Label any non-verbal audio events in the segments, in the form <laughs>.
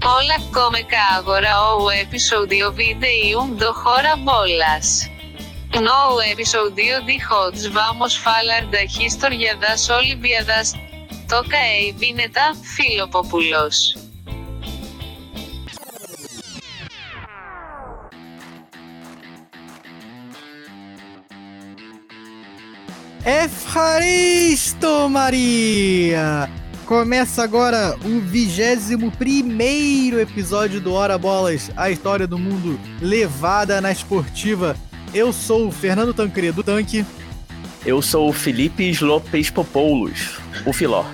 Όλα ακόμα κάγορα ο επεισόδιο βίντεο το χώρα μπόλας. Νο ο επεισόδιο δι χότς βάμος φάλαρντα χίστορ για δάς όλοι βιαδάς. Το καέι φιλοπόπουλος. Ευχαρίστω Μαρία! Começa agora o 21 primeiro episódio do Hora Bolas, a história do mundo levada na esportiva. Eu sou o Fernando Tancredo Tanque. Eu sou o Felipe Lopes Popoulos, o Filó.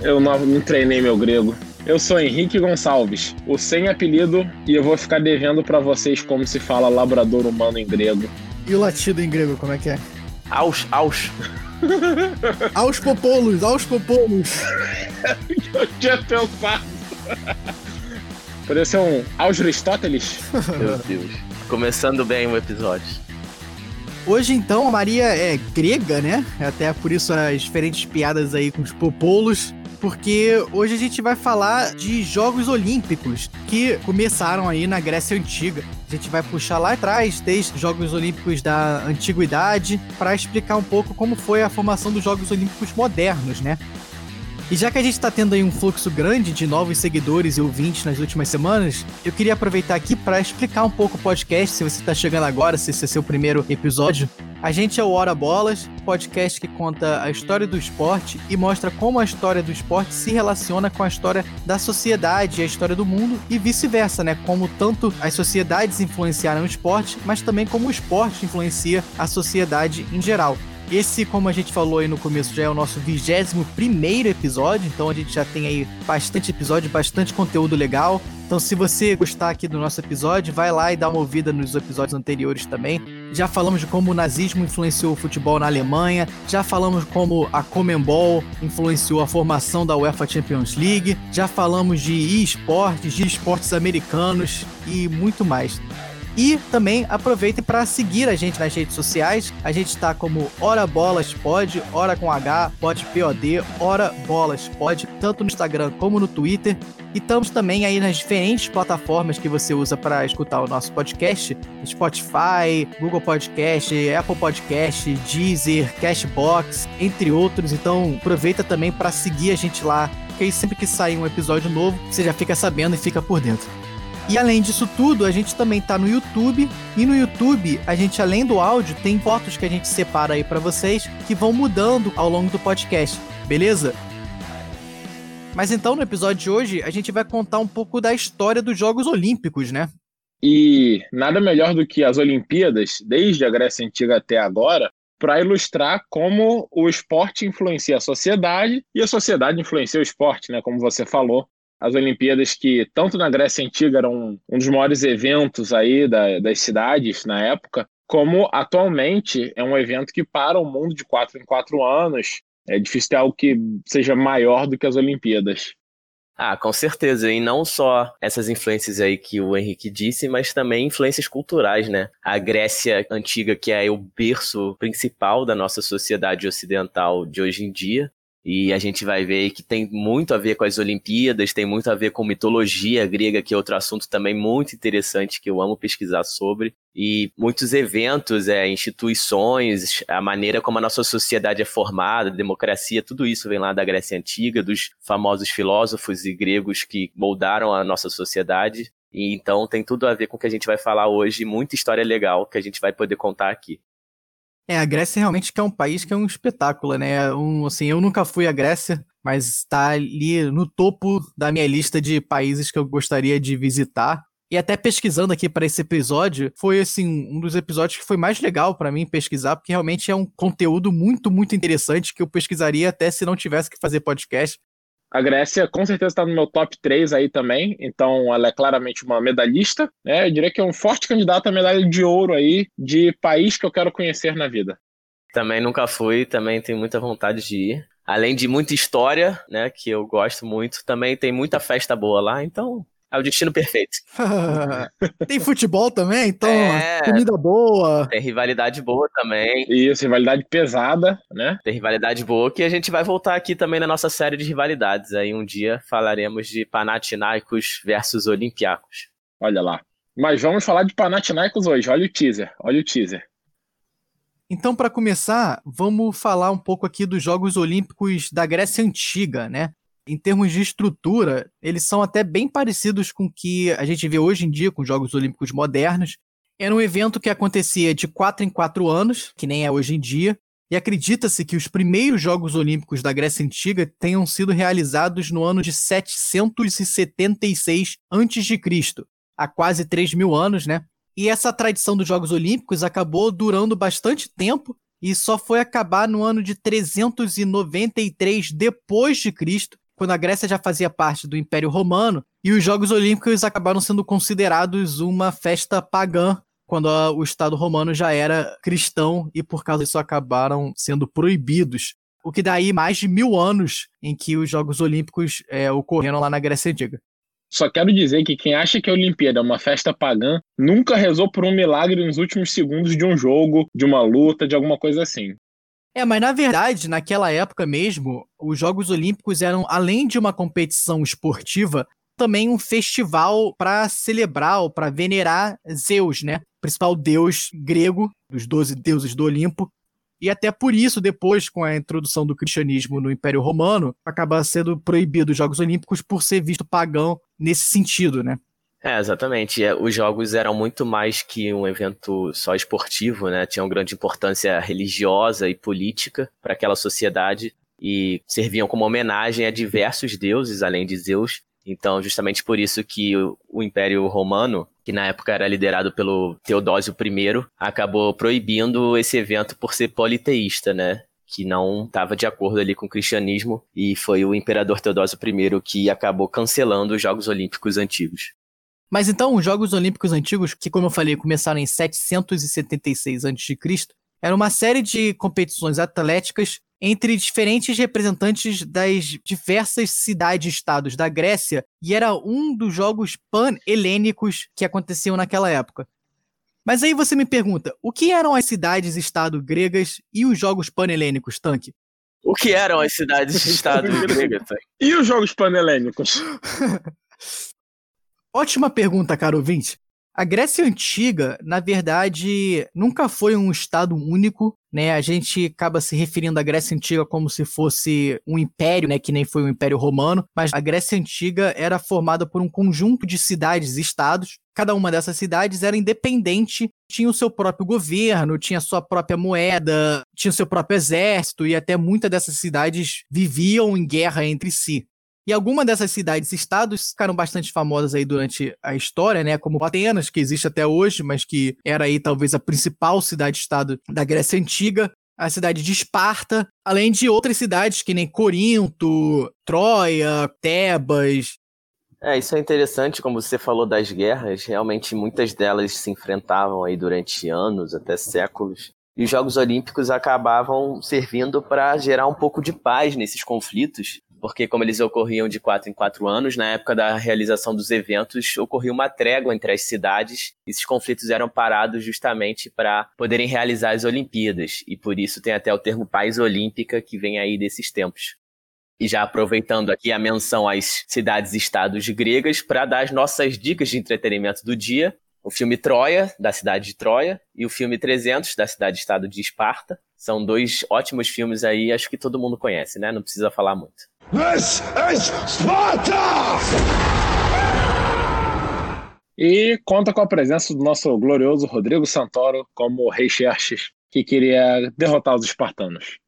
Eu não, não treinei meu grego. Eu sou Henrique Gonçalves, o sem apelido, e eu vou ficar devendo para vocês como se fala labrador humano em grego. E o latido em grego, como é que é? Aos, aos. Aos popolos, aos popolos. eu tinha pensado. Poderia ser um aos Aristóteles? <laughs> Meu Deus. Começando bem o episódio. Hoje, então, a Maria é grega, né? Até por isso as diferentes piadas aí com os popolos porque hoje a gente vai falar de Jogos Olímpicos que começaram aí na Grécia Antiga. A gente vai puxar lá atrás, desde Jogos Olímpicos da Antiguidade, para explicar um pouco como foi a formação dos Jogos Olímpicos modernos, né? E já que a gente está tendo aí um fluxo grande de novos seguidores e ouvintes nas últimas semanas, eu queria aproveitar aqui para explicar um pouco o podcast, se você está chegando agora, se esse é seu primeiro episódio. A gente é o Hora Bolas, podcast que conta a história do esporte e mostra como a história do esporte se relaciona com a história da sociedade a história do mundo e vice-versa, né? Como tanto as sociedades influenciaram o esporte, mas também como o esporte influencia a sociedade em geral. Esse, como a gente falou aí no começo, já é o nosso 21 primeiro episódio, então a gente já tem aí bastante episódio, bastante conteúdo legal. Então, se você gostar aqui do nosso episódio, vai lá e dá uma ouvida nos episódios anteriores também. Já falamos de como o nazismo influenciou o futebol na Alemanha, já falamos como a Comembol influenciou a formação da UEFA Champions League, já falamos de esportes, de esportes americanos e muito mais. E também aproveitem para seguir a gente nas redes sociais. A gente está como Hora Bolas Pod, Hora com H, Pod POD, Hora Bolas Pod, tanto no Instagram como no Twitter. E estamos também aí nas diferentes plataformas que você usa para escutar o nosso podcast: Spotify, Google Podcast, Apple Podcast, Deezer, Cashbox, entre outros. Então aproveita também para seguir a gente lá, porque aí sempre que sair um episódio novo, você já fica sabendo e fica por dentro. E além disso tudo, a gente também tá no YouTube. E no YouTube, a gente, além do áudio, tem fotos que a gente separa aí para vocês que vão mudando ao longo do podcast, beleza? Mas então, no episódio de hoje, a gente vai contar um pouco da história dos Jogos Olímpicos, né? E nada melhor do que as Olimpíadas, desde a Grécia Antiga até agora, para ilustrar como o esporte influencia a sociedade e a sociedade influencia o esporte, né? Como você falou, as Olimpíadas que tanto na Grécia Antiga eram um dos maiores eventos aí da, das cidades na época, como atualmente é um evento que para o mundo de quatro em quatro anos. É difícil ter algo que seja maior do que as Olimpíadas. Ah, com certeza. E não só essas influências aí que o Henrique disse, mas também influências culturais, né? A Grécia antiga, que é o berço principal da nossa sociedade ocidental de hoje em dia, e a gente vai ver que tem muito a ver com as Olimpíadas, tem muito a ver com mitologia grega, que é outro assunto também muito interessante que eu amo pesquisar sobre. E muitos eventos, é, instituições, a maneira como a nossa sociedade é formada, democracia, tudo isso vem lá da Grécia Antiga, dos famosos filósofos e gregos que moldaram a nossa sociedade. E então tem tudo a ver com o que a gente vai falar hoje, muita história legal que a gente vai poder contar aqui. É, a Grécia realmente é um país que é um espetáculo, né? Um, assim, eu nunca fui à Grécia, mas está ali no topo da minha lista de países que eu gostaria de visitar. E até pesquisando aqui para esse episódio, foi assim um dos episódios que foi mais legal para mim pesquisar, porque realmente é um conteúdo muito, muito interessante que eu pesquisaria até se não tivesse que fazer podcast. A Grécia com certeza está no meu top 3 aí também, então ela é claramente uma medalhista, né? Eu diria que é um forte candidato à medalha de ouro aí de país que eu quero conhecer na vida. Também nunca fui, também tenho muita vontade de ir. Além de muita história, né, que eu gosto muito, também tem muita festa boa lá, então É o destino perfeito. <laughs> tem futebol também, então é, comida boa. Tem rivalidade boa também. Isso, rivalidade pesada, né? Tem rivalidade boa que a gente vai voltar aqui também na nossa série de rivalidades. Aí um dia falaremos de Panathinaikos versus Olympiacos. Olha lá. Mas vamos falar de Panathinaikos hoje. Olha o teaser, olha o teaser. Então, para começar, vamos falar um pouco aqui dos Jogos Olímpicos da Grécia Antiga, né? Em termos de estrutura, eles são até bem parecidos com o que a gente vê hoje em dia com os Jogos Olímpicos modernos. Era um evento que acontecia de 4 em 4 anos, que nem é hoje em dia, e acredita-se que os primeiros Jogos Olímpicos da Grécia Antiga tenham sido realizados no ano de 776 a.C., há quase 3 mil anos, né? E essa tradição dos Jogos Olímpicos acabou durando bastante tempo e só foi acabar no ano de 393 depois de Cristo, quando a Grécia já fazia parte do Império Romano, e os Jogos Olímpicos acabaram sendo considerados uma festa pagã, quando a, o Estado romano já era cristão e por causa disso acabaram sendo proibidos. O que daí mais de mil anos em que os Jogos Olímpicos é, ocorreram lá na Grécia Antiga. Só quero dizer que quem acha que a Olimpíada é uma festa pagã nunca rezou por um milagre nos últimos segundos de um jogo, de uma luta, de alguma coisa assim. É, mas na verdade, naquela época mesmo, os Jogos Olímpicos eram, além de uma competição esportiva, também um festival para celebrar ou para venerar Zeus, né? Principal deus grego, dos doze deuses do Olimpo. E até por isso, depois, com a introdução do cristianismo no Império Romano, acaba sendo proibido os Jogos Olímpicos por ser visto pagão nesse sentido, né? É, exatamente. É, os jogos eram muito mais que um evento só esportivo, né? Tinham grande importância religiosa e política para aquela sociedade e serviam como homenagem a diversos deuses, além de Zeus. Então, justamente por isso que o, Império Romano, que na época era liderado pelo Teodósio I, acabou proibindo esse evento por ser politeísta, né? que não estava de acordo ali com o cristianismo e foi o imperador Teodósio I que acabou cancelando os Jogos Olímpicos antigos. Mas então, os Jogos Olímpicos antigos, que como eu falei, começaram em 776 a.C., era uma série de competições atléticas entre diferentes representantes das diversas cidades-estados da Grécia, e era um dos jogos pan-helênicos que aconteciam naquela época. Mas aí você me pergunta, o que eram as cidades-estado gregas e os jogos pan-helênicos, Tanque? O que eram as cidades-estado <laughs> gregas, Tanque? E os jogos pan-helênicos? <laughs> Ótima pergunta, caro ouvinte. A Grécia Antiga, na verdade, nunca foi um estado único, né? A gente acaba se referindo à Grécia Antiga como se fosse um império, né? Que nem foi o Império Romano, mas a Grécia Antiga era formada por um conjunto de cidades e estados. Cada uma dessas cidades era independente, tinha o seu próprio governo, tinha sua própria moeda, tinha o seu próprio exército e até muitas dessas cidades viviam em guerra entre si. E algumas dessas cidades-estados ficaram bastante famosas aí durante a história, né? Como Atenas, que existe até hoje, mas que era aí talvez a principal cidade-estado da Grécia Antiga. A cidade de Esparta, além de outras cidades que nem Corinto, Troia, Tebas, é, isso é interessante, como você falou das guerras, realmente muitas delas se enfrentavam aí durante anos, até séculos. E os Jogos Olímpicos acabavam servindo para gerar um pouco de paz nesses conflitos, porque como eles ocorriam de quatro em quatro anos, na época da realização dos eventos ocorria uma trégua entre as cidades. Esses conflitos eram parados justamente para poderem realizar as Olimpíadas, e por isso tem até o termo paz olímpica que vem aí desses tempos. E já aproveitando aqui a menção às cidades-estados gregas para dar as nossas dicas de entretenimento do dia, o filme Troia, da cidade de Troia, e o filme 300, da cidade-estado de Esparta. São dois ótimos filmes aí, acho que todo mundo conhece, né? Não precisa falar muito. This is Sparta! E conta com a presença do nosso glorioso Rodrigo Santoro como rei Xerxes, que queria derrotar os espartanos.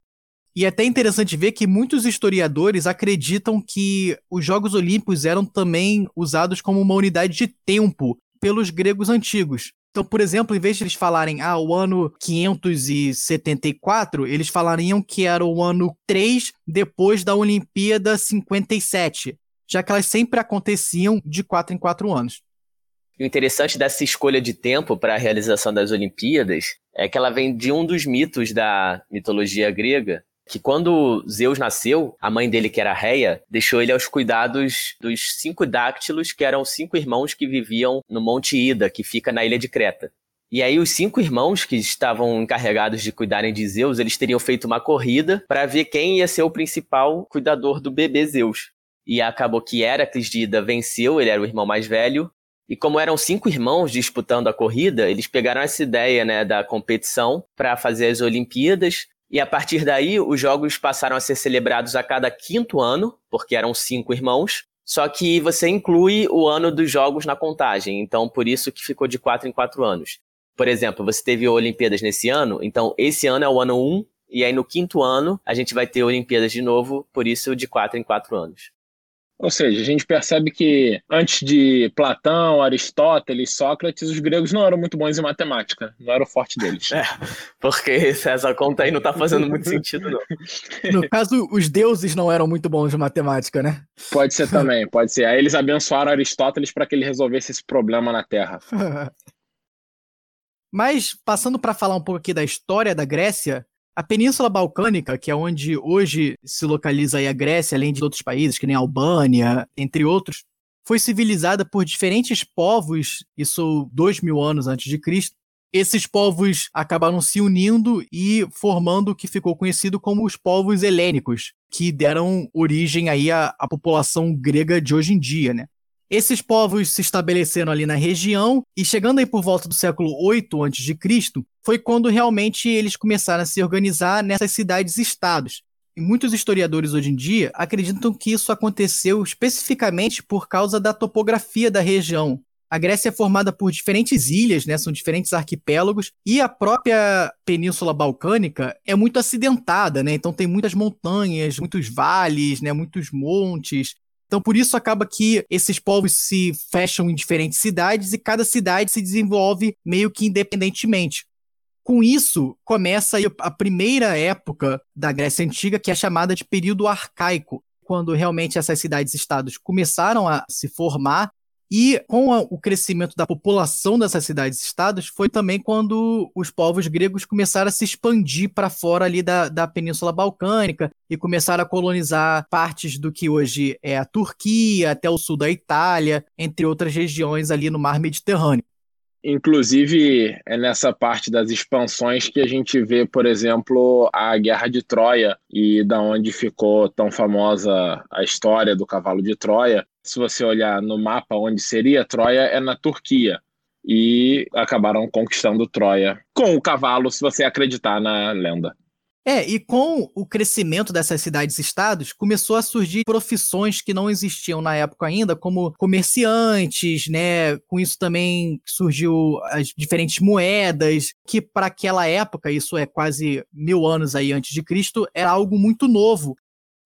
E é até interessante ver que muitos historiadores acreditam que os Jogos Olímpicos eram também usados como uma unidade de tempo pelos gregos antigos. Então, por exemplo, em vez de eles falarem, ah, o ano 574, eles falariam que era o ano 3 depois da Olimpíada 57, já que elas sempre aconteciam de 4 em 4 anos. O interessante dessa escolha de tempo para a realização das Olimpíadas é que ela vem de um dos mitos da mitologia grega, que quando Zeus nasceu, a mãe dele, que era Reia, deixou ele aos cuidados dos cinco dáctilos, que eram cinco irmãos que viviam no Monte Ida, que fica na ilha de Creta. E aí os cinco irmãos que estavam encarregados de cuidarem de Zeus, eles teriam feito uma corrida para ver quem ia ser o principal cuidador do bebê Zeus. E acabou que Heracles de Ida venceu, ele era o irmão mais velho. E como eram cinco irmãos disputando a corrida, eles pegaram essa ideia né, da competição para fazer as Olimpíadas. E a partir daí, os jogos passaram a ser celebrados a cada quinto ano, porque eram cinco irmãos. Só que você inclui o ano dos jogos na contagem, então por isso que ficou de quatro em quatro anos. Por exemplo, você teve Olimpíadas nesse ano, então esse ano é o ano 1, e aí no quinto ano a gente vai ter Olimpíadas de novo, por isso de quatro em quatro anos. Ou seja, a gente percebe que antes de Platão, Aristóteles, Sócrates, os gregos não eram muito bons em matemática, não era o forte deles. <laughs> É, porque essa conta aí não tá fazendo muito <laughs> sentido, não. No caso, os deuses não eram muito bons em matemática, né? Pode ser também, pode ser. Aí eles abençoaram Aristóteles para que ele resolvesse esse problema na Terra. <laughs> Mas, passando para falar um pouco aqui da história da Grécia, a Península Balcânica, que é onde hoje se localiza a Grécia, além de outros países, que nem a Albânia, entre outros, foi civilizada por diferentes povos, isso dois mil anos antes de Cristo. Esses povos acabaram se unindo e formando o que ficou conhecido como os povos helênicos, que deram origem aí à, à população grega de hoje em dia, né? Esses povos se estabeleceram ali na região e chegando aí por volta do século 8 a.C., foi quando realmente eles começaram a se organizar nessas cidades-estados. E muitos historiadores hoje em dia acreditam que isso aconteceu especificamente por causa da topografia da região. A Grécia é formada por diferentes ilhas, né? São diferentes arquipélagos e a própria Península Balcânica é muito acidentada, né? Então tem muitas montanhas, muitos vales, né? Muitos montes. Então, por isso acaba que esses povos se fecham em diferentes cidades e cada cidade se desenvolve meio que independentemente. Com isso, começa a primeira época da Grécia Antiga, que é chamada de período arcaico, quando realmente essas cidades-estados começaram a se formar e com a, o crescimento da população dessas cidades-estados, foi também quando os povos gregos começaram a se expandir para fora ali da, da Península Balcânica e começaram a colonizar partes do que hoje é a Turquia, até o sul da Itália, entre outras regiões ali no mar Mediterrâneo. Inclusive, é nessa parte das expansões que a gente vê, por exemplo, a Guerra de Troia e da onde ficou tão famosa a história do cavalo de Troia. Se você olhar no mapa onde seria Troia, é na Turquia. E acabaram conquistando Troia com o cavalo, se você acreditar na lenda. É, e com o crescimento dessas cidades-estados, começou a surgir profissões que não existiam na época ainda, como comerciantes, né? Com isso também surgiu as diferentes moedas, que para aquela época, isso é quase mil anos aí antes de Cristo, era algo muito novo.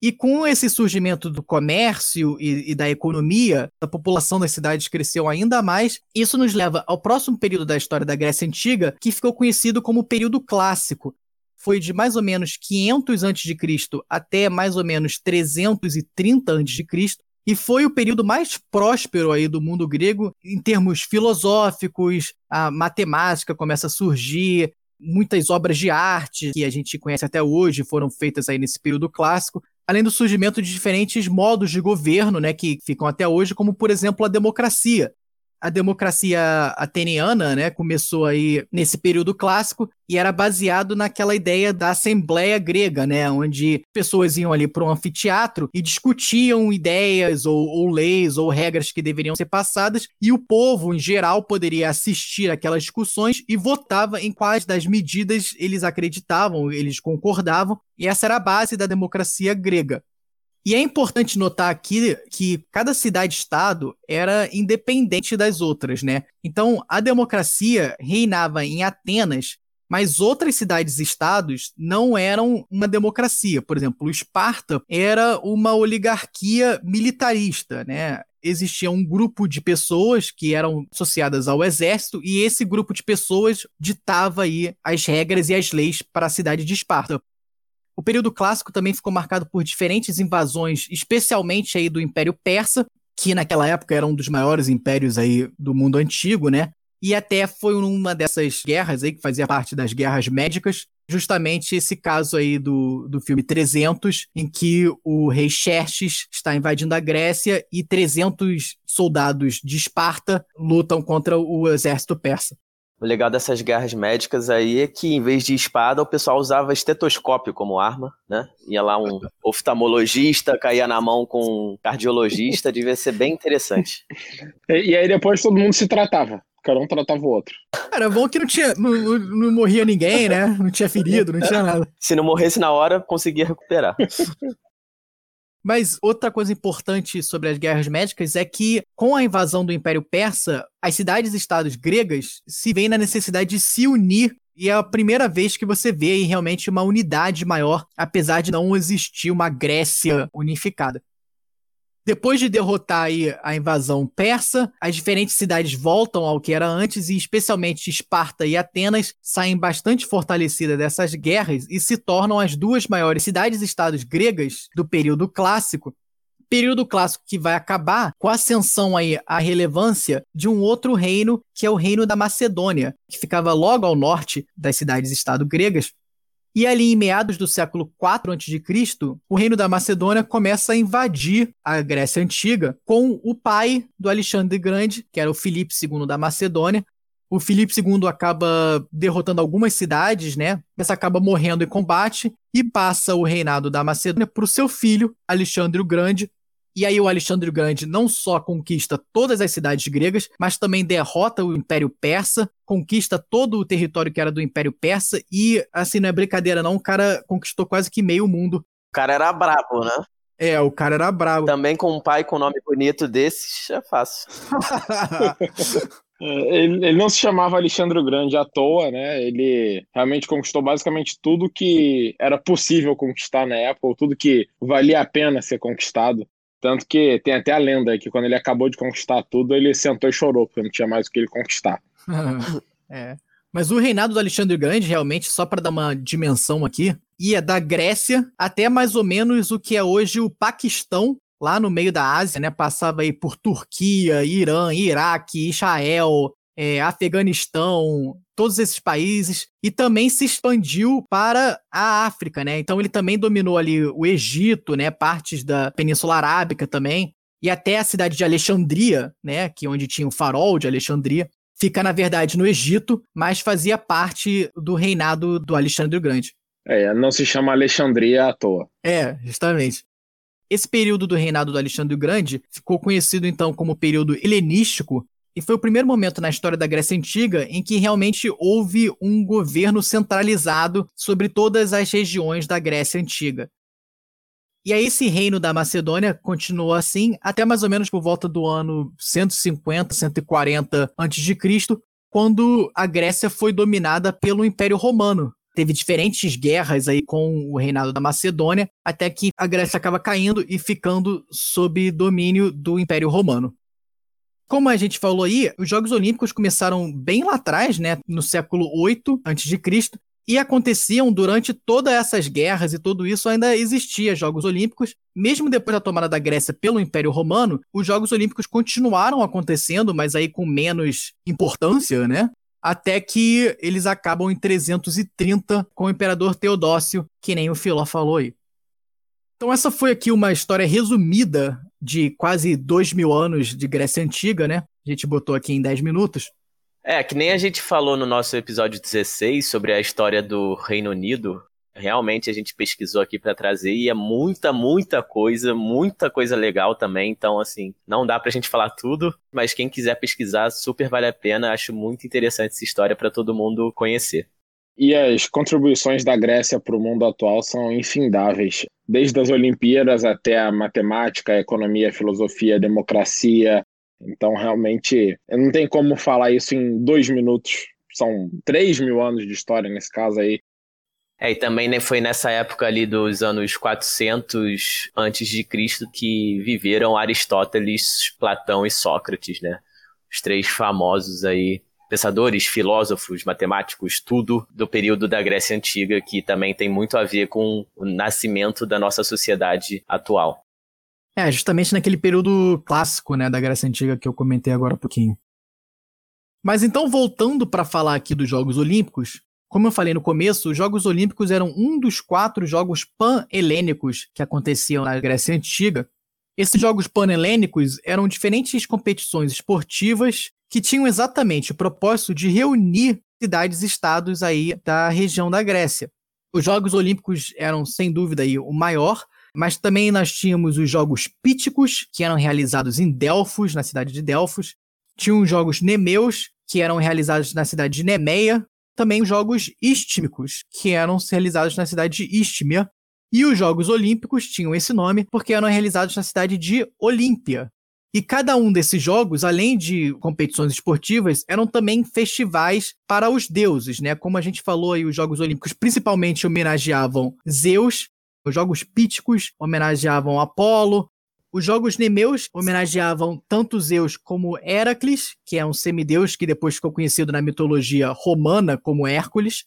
E com esse surgimento do comércio e, e, da economia, a população das cidades cresceu ainda mais. Isso nos leva ao próximo período da história da Grécia Antiga, que ficou conhecido como o período clássico, foi de mais ou menos 500 a.C. até mais ou menos 330 a.C. E foi o período mais próspero aí do mundo grego em termos filosóficos, a matemática começa a surgir, muitas obras de arte que a gente conhece até hoje foram feitas aí nesse período clássico, além do surgimento de diferentes modos de governo, né, que ficam até hoje, como por exemplo a democracia, a democracia ateniana, né, começou aí nesse período clássico e era baseado naquela ideia da assembleia grega, né, onde pessoas iam ali para um anfiteatro e discutiam ideias ou, ou, leis ou regras que deveriam ser passadas e o povo em geral poderia assistir aquelas discussões e votava em quais das medidas eles acreditavam, eles concordavam e essa era a base da democracia grega. E é importante notar aqui que cada cidade-estado era independente das outras, né? Então, a democracia reinava em Atenas, mas outras cidades-estados não eram uma democracia. Por exemplo, Esparta era uma oligarquia militarista, né? Existia um grupo de pessoas que eram associadas ao exército e esse grupo de pessoas ditava aí as regras e as leis para a cidade de Esparta. O período clássico também ficou marcado por diferentes invasões, especialmente aí do Império Persa, que naquela época era um dos maiores impérios aí do mundo antigo, né? E até foi numa dessas guerras aí, que fazia parte das guerras médicas, justamente esse caso aí do, do filme 300, em que o rei Xerxes está invadindo a Grécia e 300 soldados de Esparta lutam contra o exército persa. O legal dessas guerras médicas aí é que, em vez de espada, o pessoal usava estetoscópio como arma, né? Ia lá um <laughs> oftalmologista, caía na mão com um cardiologista, devia ser bem interessante. E, e aí depois todo mundo se tratava. Cada um tratava o outro. Era bom que não tinha. Não, não, não morria ninguém, né? Não tinha ferido, não tinha nada. Se não morresse na hora, conseguia recuperar. <laughs> Mas outra coisa importante sobre as guerras médicas é que, com a invasão do Império Persa, as cidades-estados gregas se veem na necessidade de se unir. E é a primeira vez que você vê aí realmente uma unidade maior, apesar de não existir uma Grécia unificada. Depois de derrotar a invasão persa, as diferentes cidades voltam ao que era antes e especialmente Esparta e Atenas saem bastante fortalecidas dessas guerras e se tornam as duas maiores cidades-estados gregas do período clássico. Período clássico que vai acabar com a ascensão aí à relevância de um outro reino, que é o reino da Macedônia, que ficava logo ao norte das cidades-estado gregas, e ali em meados do século IV a.C., o reino da Macedônia começa a invadir a Grécia Antiga com o pai do Alexandre Grande, que era o Filipe II da Macedônia. O Filipe II acaba derrotando algumas cidades, né? Mas acaba morrendo em combate e passa o reinado da Macedônia para o seu filho, Alexandre o Grande, e aí o Alexandre o Grande não só conquista todas as cidades gregas, mas também derrota o Império Persa, conquista todo o território que era do Império Persa e, assim, não é brincadeira não, o cara conquistou quase que meio mundo. O cara era brabo, né? É, o cara era brabo. Também com um pai com nome bonito desses, é fácil. <laughs> É, ele, ele, não se chamava Alexandre o Grande à toa, né? Ele realmente conquistou basicamente tudo que era possível conquistar na época, tudo que valia a pena ser conquistado. Tanto que tem até a lenda que quando ele acabou de conquistar tudo, ele sentou e chorou, porque não tinha mais o que ele conquistar. <laughs> é. Mas o reinado do Alexandre Grande, realmente, só para dar uma dimensão aqui, ia da Grécia até mais ou menos o que é hoje o Paquistão, lá no meio da Ásia, né? Passava aí por Turquia, Irã, Iraque, Israel, é, Afeganistão, todos esses países e também se expandiu para a África, né? Então ele também dominou ali o Egito, né? Partes da Península Arábica também e até a cidade de Alexandria, né? Que é onde tinha o farol de Alexandria, fica na verdade no Egito, mas fazia parte do reinado do Alexandre o Grande. É, não se chama Alexandria à toa. É, justamente. Esse período do reinado do Alexandre o Grande ficou conhecido então como período helenístico e foi o primeiro momento na história da Grécia Antiga em que realmente houve um governo centralizado sobre todas as regiões da Grécia Antiga. E aí esse reino da Macedônia continuou assim até mais ou menos por volta do ano 150, 140 a.C., quando a Grécia foi dominada pelo Império Romano. Teve diferentes guerras aí com o reinado da Macedônia, até que a Grécia acaba caindo e ficando sob domínio do Império Romano. Como a gente falou aí, os Jogos Olímpicos começaram bem lá atrás, né, no século 8 a.C., e aconteciam durante todas essas guerras e tudo isso ainda existia Jogos Olímpicos. Mesmo depois da tomada da Grécia pelo Império Romano, os Jogos Olímpicos continuaram acontecendo, mas aí com menos importância, né? Até que eles acabam em 330 com o imperador Teodósio, que nem o Filó falou aí. Então essa foi aqui uma história resumida de quase dois mil anos de Grécia Antiga, né? A gente botou aqui em 10 minutos. É, que nem a gente falou no nosso episódio 16 sobre a história do Reino Unido. Realmente a gente pesquisou aqui para trazer e é muita, muita coisa, muita coisa legal também. Então, assim, não dá pra gente falar tudo, mas quem quiser pesquisar, super vale a pena. Acho muito interessante essa história para todo mundo conhecer. E as contribuições da Grécia para o mundo atual são infindáveis desde as Olimpíadas até a matemática, a economia, a filosofia, a democracia. Então, realmente, não tem como falar isso em dois minutos. São três mil anos de história nesse caso aí. É, e também né, foi nessa época ali dos anos 400 antes de Cristo que viveram Aristóteles, Platão e Sócrates, né? Os três famosos aí pensadores, filósofos, matemáticos, tudo do período da Grécia Antiga, que também tem muito a ver com o nascimento da nossa sociedade atual. É, justamente naquele período clássico, né, da Grécia Antiga que eu comentei agora há pouquinho. Mas então, voltando para falar aqui dos Jogos Olímpicos, Como eu falei no começo, os Jogos Olímpicos eram um dos quatro jogos pan-helênicos que aconteciam na Grécia Antiga. Esses Jogos pan-helênicos eram diferentes competições esportivas que tinham exatamente o propósito de reunir cidades-estados aí da região da Grécia. Os Jogos Olímpicos eram, sem dúvida, aí, o maior, mas também nós tínhamos os Jogos Píticos, que eram realizados em Delfos, na cidade de Delfos. Tinha os Jogos Nemeus, que eram realizados na cidade de Nemeia. Também os Jogos Istmicos, que eram realizados na cidade de Istmia. E os Jogos Olímpicos tinham esse nome porque eram realizados na cidade de Olímpia, e cada um desses jogos, além de competições esportivas, eram também festivais para os deuses, né? Como a gente falou aí, os Jogos Olímpicos principalmente homenageavam Zeus, os Jogos Píticos homenageavam Apolo, os Jogos Nemeus homenageavam tanto Zeus como Heracles, que é um semideus que depois ficou conhecido na mitologia romana como Hércules,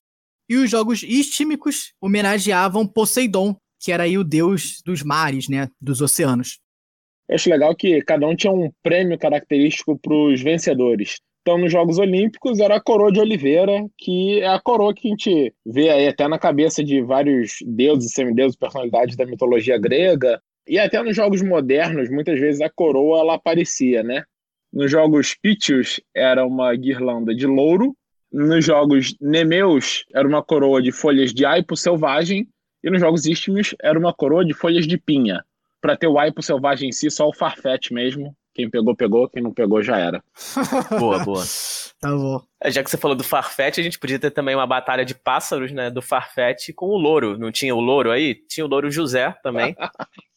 e os Jogos Istímicos homenageavam Poseidon, que era aí o deus dos mares, né, dos oceanos. Eu acho legal que cada um tinha um prêmio característico para os vencedores. Então, nos Jogos Olímpicos era a coroa de Oliveira, que é a coroa que a gente vê aí até na cabeça de vários deuses, semideuses, personalidades da mitologia grega. E até nos Jogos modernos, muitas vezes a coroa ela aparecia, né? Nos Jogos Pítios era uma guirlanda de louro. Nos Jogos Nemeus era uma coroa de folhas de aipo selvagem. E nos Jogos Istmios era uma coroa de folhas de pinha para ter o Aipo selvagem em si, só o Farfetch mesmo. Quem pegou, pegou. Quem não pegou, já era. <laughs> boa, boa. Tá bom. É, já que você falou do Farfetch, a gente podia ter também uma batalha de pássaros, né? Do Farfetch com o louro. Não tinha o louro aí? Tinha o louro José também. <laughs>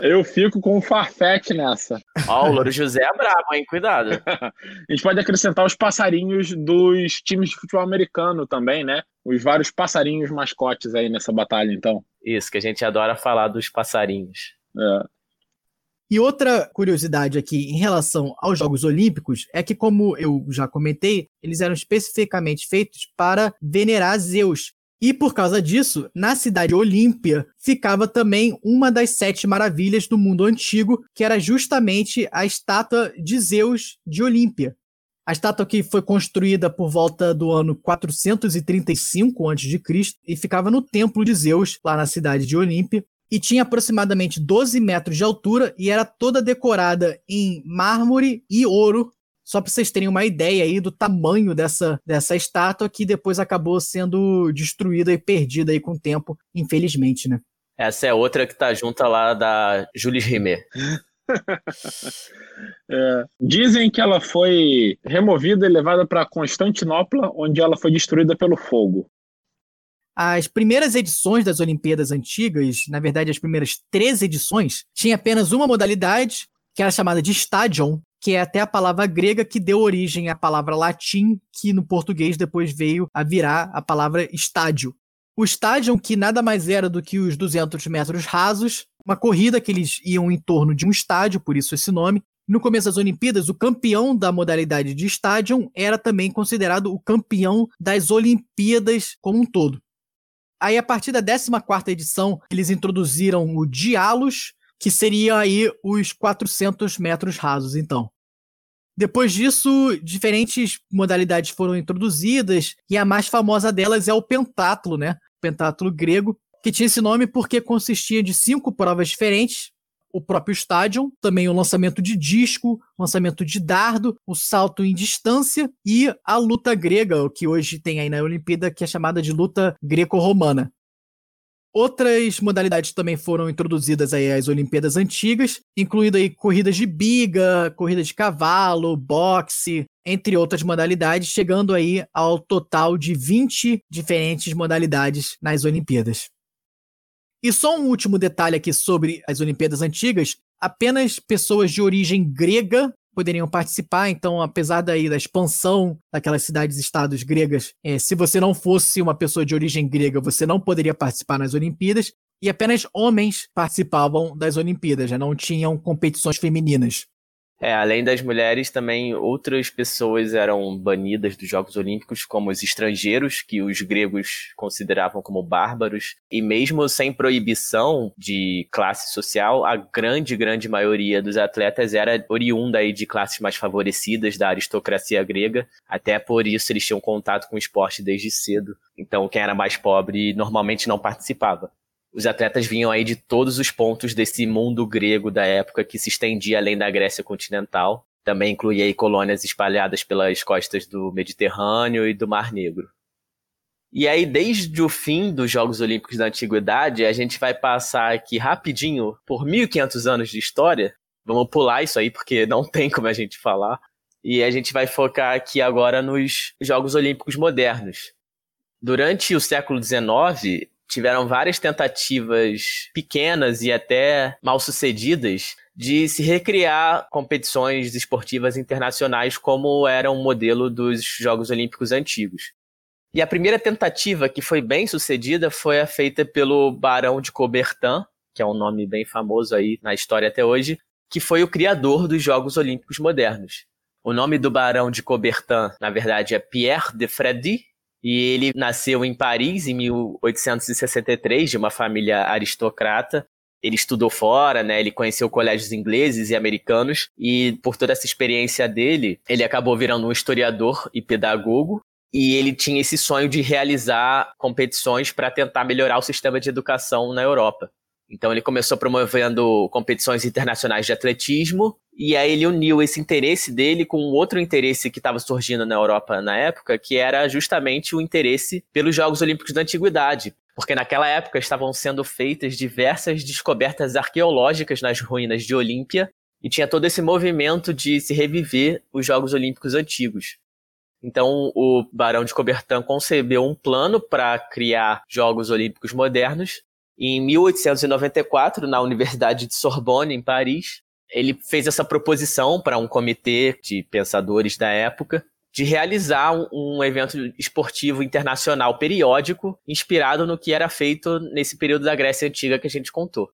Eu fico com o Farfetch nessa. Ó, oh, o Louro José é brabo, hein? Cuidado. <laughs> a gente pode acrescentar os passarinhos dos times de futebol americano também, né? Os vários passarinhos mascotes aí nessa batalha, então. Isso, que a gente adora falar dos passarinhos. É. E outra curiosidade aqui em relação aos Jogos Olímpicos é que, como eu já comentei, eles eram especificamente feitos para venerar Zeus, e por causa disso, na cidade Olímpia ficava também uma das sete maravilhas do mundo antigo, que era justamente a estátua de Zeus de Olímpia. A estátua que foi construída por volta do ano 435 a.C. e ficava no templo de Zeus, lá na cidade de Olímpia, e tinha aproximadamente 12 metros de altura e era toda decorada em mármore e ouro só para vocês terem uma ideia aí do tamanho dessa, dessa estátua que depois acabou sendo destruída e perdida aí com o tempo, infelizmente, né? Essa é outra que tá junto lá da Jules Rimet. <laughs> é, dizem que ela foi removida e levada para Constantinopla, onde ela foi destruída pelo fogo. As primeiras edições das Olimpíadas Antigas, na verdade, as primeiras três edições, tinha apenas uma modalidade, que era chamada de Stadion, que é até a palavra grega que deu origem à palavra latim, que no português depois veio a virar a palavra estádio. O estádio, que nada mais era do que os 200 metros rasos, uma corrida que eles iam em torno de um estádio, por isso esse nome. No começo das Olimpíadas, o campeão da modalidade de estádio era também considerado o campeão das Olimpíadas como um todo. Aí, a partir da 14ª edição, eles introduziram o dialos, que seria aí os 400 metros rasos, então. Depois disso, diferentes modalidades foram introduzidas, e a mais famosa delas é o pentátulo, né? O pentátulo grego, que tinha esse nome porque consistia de cinco provas diferentes, o próprio estádio, também o lançamento de disco, lançamento de dardo, o salto em distância e a luta grega, o que hoje tem aí na Olimpíada, que é chamada de luta greco-romana. Outras modalidades também foram introduzidas aí às Olimpíadas antigas, incluindo aí corridas de biga, corrida de cavalo, boxe, entre outras modalidades, chegando aí ao total de 20 diferentes modalidades nas Olimpíadas. E só um último detalhe aqui sobre as Olimpíadas antigas: apenas pessoas de origem grega poderiam participar. Então, apesar daí da expansão daquelas cidades-estados gregas, é, se você não fosse uma pessoa de origem grega, você não poderia participar nas Olimpíadas. E apenas homens participavam das Olimpíadas, já não tinham competições femininas. É, além das mulheres, também outras pessoas eram banidas dos Jogos Olímpicos, como os estrangeiros, que os gregos consideravam como bárbaros. E mesmo sem proibição de classe social, a grande, grande maioria dos atletas era oriunda aí de classes mais favorecidas da aristocracia grega. Até por isso eles tinham contato com o esporte desde cedo. Então, quem era mais pobre normalmente não participava. Os atletas vinham aí de todos os pontos desse mundo grego da época que se estendia além da Grécia continental. Também incluía aí colônias espalhadas pelas costas do Mediterrâneo e do Mar Negro. E aí, desde o fim dos Jogos Olímpicos da Antiguidade, a gente vai passar aqui rapidinho por 1500 anos de história. Vamos pular isso aí, porque não <laughs> tem como a gente falar. E a gente vai focar aqui agora nos Jogos Olímpicos modernos. Durante o século XIX, tiveram várias tentativas pequenas e até mal sucedidas de se recriar competições esportivas internacionais como era um modelo dos Jogos Olímpicos antigos. E a primeira tentativa que foi bem sucedida foi a feita pelo Barão de Coubertin, que é um nome bem famoso aí na história até hoje, que foi o criador dos Jogos Olímpicos modernos. O nome do Barão de Coubertin, na verdade, é Pierre de Freddy, e ele nasceu em Paris em 1863, de uma família aristocrata. Ele estudou fora, né? Ele conheceu colégios ingleses e americanos e por toda essa experiência dele, ele acabou virando um historiador e pedagogo. E ele tinha esse sonho de realizar competições para tentar melhorar o sistema de educação na Europa. Então ele começou promovendo competições internacionais de atletismo e aí ele uniu esse interesse dele com outro interesse que estava surgindo na Europa na época, que era justamente o interesse pelos Jogos Olímpicos da Antiguidade. Porque naquela época estavam sendo feitas diversas descobertas arqueológicas nas ruínas de Olímpia e tinha todo esse movimento de se reviver os Jogos Olímpicos antigos. Então, o Barão de Coubertin concebeu um plano para criar Jogos Olímpicos modernos em 1894, na Universidade de Sorbonne, em Paris, ele fez essa proposição para um comitê de pensadores da época de realizar um, evento esportivo internacional periódico inspirado no que era feito nesse período da Grécia Antiga que a gente contou.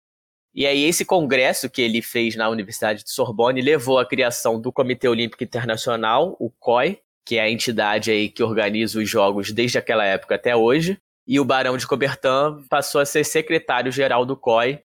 E aí esse congresso que ele fez na Universidade de Sorbonne levou à criação do Comitê Olímpico Internacional, o COI, que é a entidade aí que organiza os jogos desde aquela época até hoje, e o Barão de Coubertin passou a ser secretário-geral do COI.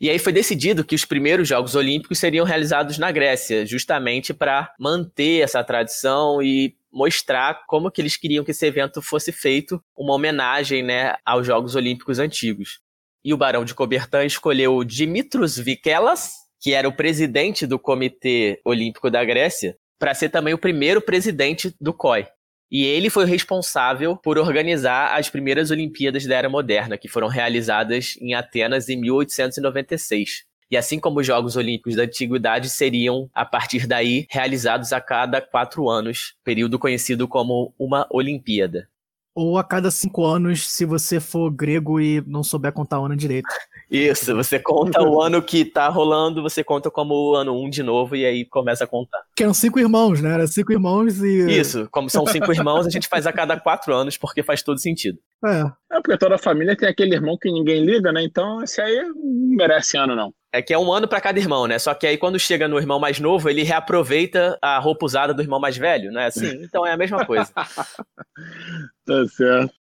E aí foi decidido que os primeiros Jogos Olímpicos seriam realizados na Grécia, justamente para manter essa tradição e mostrar como que eles queriam que esse evento fosse feito, uma homenagem né, aos Jogos Olímpicos antigos. E o Barão de Coubertin escolheu Dimitros Vikelas, que era o presidente do Comitê Olímpico da Grécia, para ser também o primeiro presidente do COI. E ele foi responsável por organizar as primeiras Olimpíadas da Era Moderna, que foram realizadas em Atenas em 1896. E assim como os Jogos Olímpicos da Antiguidade seriam, a partir daí, realizados a cada quatro anos, período conhecido como uma Olimpíada. Ou a cada cinco anos, se você for grego e não souber contar o ano direito. <laughs> Isso, você conta o ano que tá rolando, você conta como o ano 1 um de novo e aí começa a contar. Que eram cinco irmãos, né? Era cinco irmãos e. Isso, como são cinco irmãos, a gente faz a cada quatro anos, porque faz todo sentido. É. É porque toda família tem aquele irmão que ninguém liga, né? Então esse aí não merece ano, não. É que é um ano para cada irmão, né? Só que aí quando chega no irmão mais novo, ele reaproveita a roupa usada do irmão mais velho, né? Assim, então é a mesma coisa. <laughs> tá certo.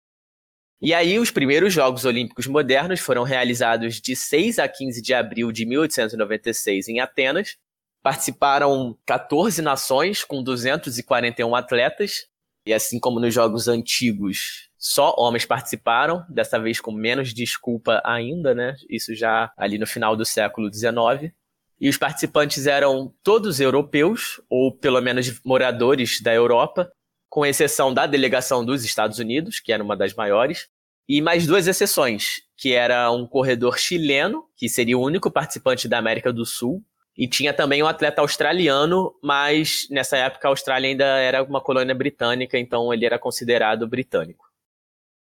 E aí, os primeiros Jogos Olímpicos modernos foram realizados de 6 a 15 de abril de 1896 em Atenas. Participaram 14 nações com 241 atletas. E assim como nos Jogos antigos, só homens participaram, dessa vez com menos desculpa ainda, né? Isso já ali no final do século XIX. E os participantes eram todos europeus, ou pelo menos moradores da Europa, com exceção da delegação dos Estados Unidos, que era uma das maiores, e mais duas exceções, que era um corredor chileno, que seria o único participante da América do Sul, e tinha também um atleta australiano, mas nessa época a Austrália ainda era uma colônia britânica, então ele era considerado britânico.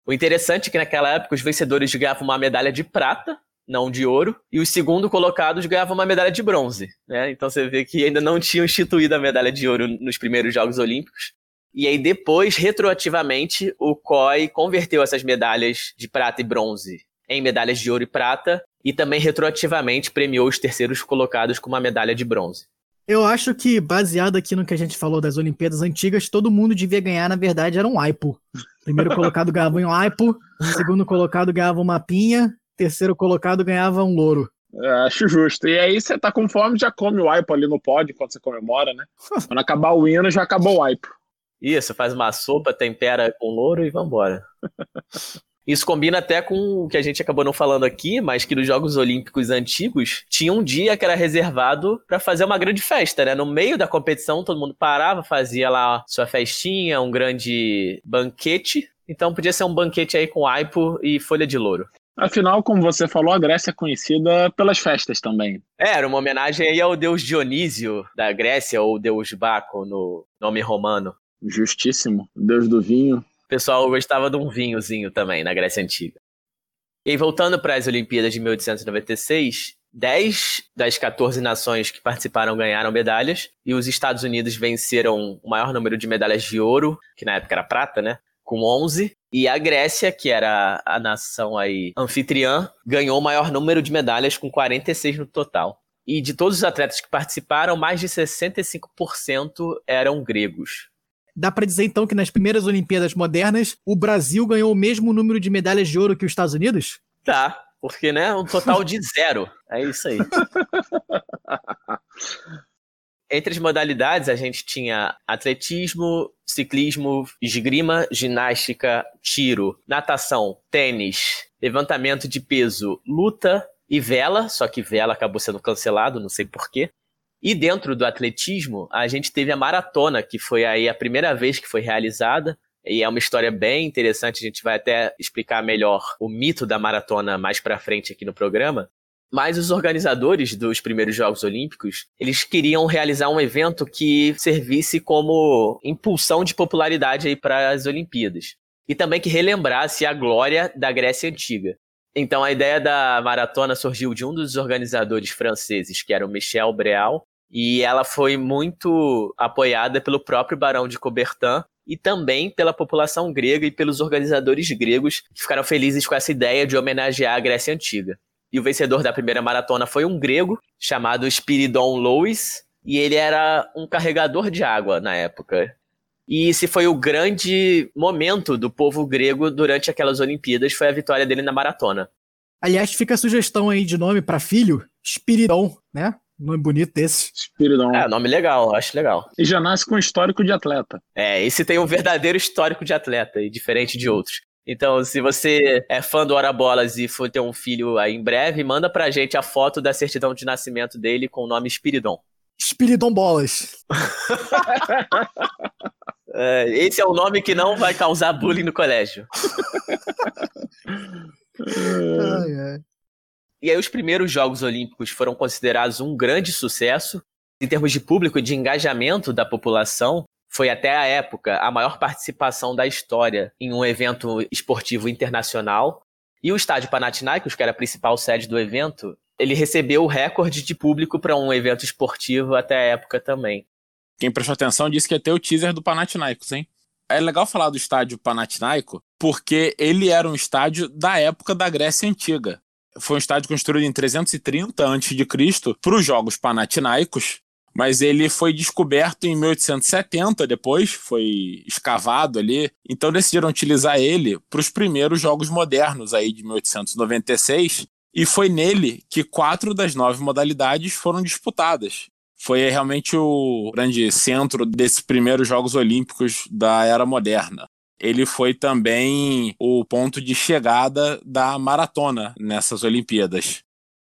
O interessante é que naquela época os vencedores ganhavam uma medalha de prata, não de ouro, e os segundo colocados ganhavam uma medalha de bronze. Né? Então você vê que ainda não tinham instituído a medalha de ouro nos primeiros Jogos Olímpicos. E aí depois, retroativamente, o COI converteu essas medalhas de prata e bronze em medalhas de ouro e prata e também retroativamente premiou os terceiros colocados com uma medalha de bronze. Eu acho que, baseado aqui no que a gente falou das Olimpíadas antigas, todo mundo devia ganhar, na verdade, era um aipo. Primeiro colocado ganhava um aipo, segundo colocado ganhava uma pinha, terceiro colocado ganhava um louro. É, acho justo. E aí você tá com fome, já come o aipo ali no pódio enquanto você comemora, né? <laughs> Quando acabar o hino, já acabou o aipo. Isso, faz uma sopa, tempera com louro e vambora. <laughs> Isso combina até com o que a gente acabou não falando aqui, mas que nos Jogos Olímpicos antigos tinha um dia que era reservado para fazer uma grande festa, né? No meio da competição, todo mundo parava, fazia lá sua festinha, um grande banquete. Então podia ser um banquete aí com aipo e folha de louro. Afinal, como você falou, a Grécia é conhecida pelas festas também. É, era uma homenagem aí ao deus Dionísio da Grécia, ou deus Baco no nome romano. Justíssimo, deus do vinho. O pessoal gostava de um vinhozinho também na Grécia Antiga. E voltando para as Olimpíadas de 1896, 10 das 14 nações que participaram ganharam medalhas, e os Estados Unidos venceram o maior número de medalhas de ouro, que na época era prata, né? Com 11, e a Grécia, que era a nação aí anfitriã, ganhou o maior número de medalhas com 46 no total. E de todos os atletas que participaram, mais de 65% eram gregos. Dá para dizer então que nas primeiras Olimpíadas modernas, o Brasil ganhou o mesmo número de medalhas de ouro que os Estados Unidos? Tá, porque, né, um total de zero. É isso aí. <laughs> Entre as modalidades, a gente tinha atletismo, ciclismo, esgrima, ginástica, tiro, natação, tênis, levantamento de peso, luta e vela, só que vela acabou sendo cancelado, não sei porquê. E dentro do atletismo, a gente teve a maratona, que foi aí a primeira vez que foi realizada. E é uma história bem interessante, a gente vai até explicar melhor o mito da maratona mais para frente aqui no programa. Mas os organizadores dos primeiros Jogos Olímpicos, eles queriam realizar um evento que servisse como impulsão de popularidade aí para as Olimpíadas. E também que relembrasse a glória da Grécia Antiga. Então a ideia da maratona surgiu de um dos organizadores franceses, que era o Michel Breal, e ela foi muito apoiada pelo próprio Barão de Coubertin e também pela população grega e pelos organizadores gregos que ficaram felizes com essa ideia de homenagear a Grécia Antiga. E o vencedor da primeira maratona foi um grego chamado Spiridon Louis, e ele era um carregador de água na época. E esse foi o grande momento do povo grego durante aquelas Olimpíadas, foi a vitória dele na maratona. Aliás, fica a sugestão aí de nome para filho, Spiridon, né? Nome bonito desse. Spiridon. É, nome legal, acho legal. E já nasce com histórico de atleta. É, esse tem um verdadeiro histórico de atleta, e diferente de outros. Então, se você é fã do Hora Bolas e for ter um filho aí em breve, manda pra gente a foto da certidão de nascimento dele com o nome Spiridon. Spiridon Bolas. <laughs> É, esse é o nome que não vai causar bullying no colégio. ai, ai. E aí os primeiros Jogos Olímpicos foram considerados um grande sucesso. Em termos de público e de engajamento da população, foi até a época a maior participação da história em um evento esportivo internacional. E o estádio Panathinaikos, que era a principal sede do evento, ele recebeu o recorde de público para um evento esportivo até a época também. Quem prestou atenção disse que ia ter o teaser do Panathinaikos, hein? É legal falar do estádio Panathinaiko porque ele era um estádio da época da Grécia Antiga. Foi um estádio construído em 330 a.C. para os Jogos Panathinaikos, mas ele foi descoberto em 1870 depois, foi escavado ali. Então decidiram utilizar ele para os primeiros Jogos Modernos aí de 1896, e foi nele que quatro das nove modalidades foram disputadas foi realmente o grande centro desses primeiros Jogos Olímpicos da era moderna. Ele foi também o ponto de chegada da maratona nessas Olimpíadas.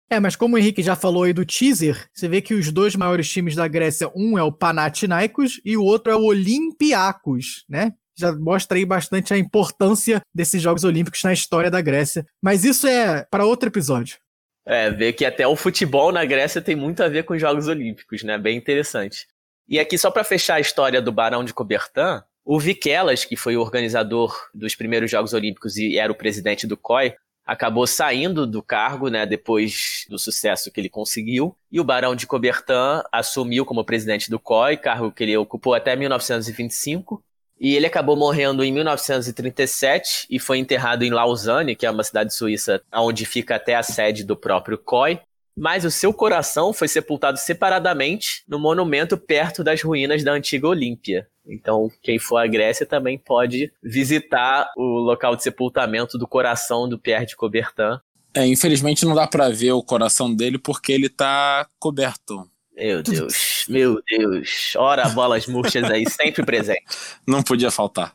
É, mas como o Henrique já falou aí do teaser, você vê que os dois maiores times da Grécia, um é o Panathinaikos e o outro é o Olympiacos, né? Já mostra aí bastante a importância desses Jogos Olímpicos na história da Grécia. Mas isso é para outro episódio. É, ver que até o futebol na Grécia tem muito a ver com os Jogos Olímpicos, né? Bem interessante. E aqui, só para fechar a história do Barão de Coubertin, o Vikelas, que foi o organizador dos primeiros Jogos Olímpicos e era o presidente do COI, acabou saindo do cargo, né, depois do sucesso que ele conseguiu, e o Barão de Coubertin assumiu como presidente do COI, cargo que ele ocupou até 1925, e ele acabou morrendo em 1937 e foi enterrado em Lausanne, que é uma cidade suíça onde fica até a sede do próprio COI. mas o seu coração foi sepultado separadamente no monumento perto das ruínas da antiga Olímpia. Então, quem for à Grécia também pode visitar o local de sepultamento do coração do Pierre de Coubertin. É, infelizmente não dá para ver o coração dele porque ele tá coberto. Meu Deus, meu Deus. Ora, bolas murchas aí, sempre <laughs> presente. Não podia faltar.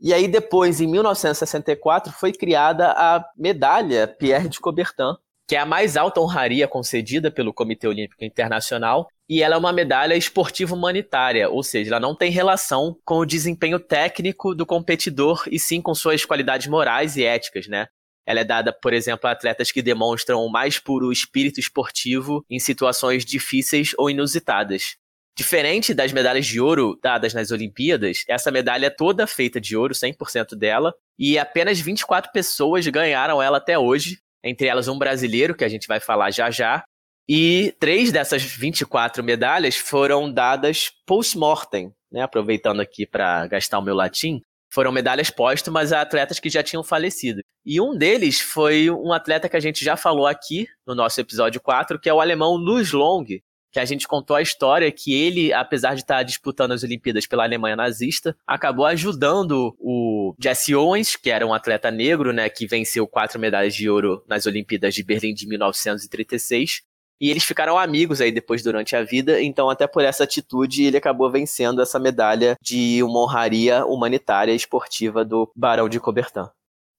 E aí depois, em 1964, foi criada a medalha Pierre de Coubertin, que é a mais alta honraria concedida pelo Comitê Olímpico Internacional, e ela é uma medalha esportiva humanitária, ou seja, ela não tem relação com o desempenho técnico do competidor e sim com suas qualidades morais e éticas, né? Ela é dada, por exemplo, a atletas que demonstram o mais puro espírito esportivo em situações difíceis ou inusitadas. Diferente das medalhas de ouro dadas nas Olimpíadas, essa medalha é toda feita de ouro, 100% dela, e apenas 24 pessoas ganharam ela até hoje, entre elas um brasileiro, que a gente vai falar já já, e três dessas 24 medalhas foram dadas post-mortem, né? aproveitando aqui para gastar o meu latim, foram medalhas póstumas a atletas que já tinham falecido. E um deles foi um atleta que a gente já falou aqui no nosso episódio 4, que é o alemão Luz Long, que a gente contou a história que ele, apesar de estar disputando as Olimpíadas pela Alemanha nazista, acabou ajudando o Jesse Owens, que era um atleta negro, né, que venceu quatro medalhas de ouro nas Olimpíadas de Berlim de 1936. E eles ficaram amigos aí depois durante a vida, então até por essa atitude ele acabou vencendo essa medalha de uma honraria humanitária esportiva do Barão de Coubertin.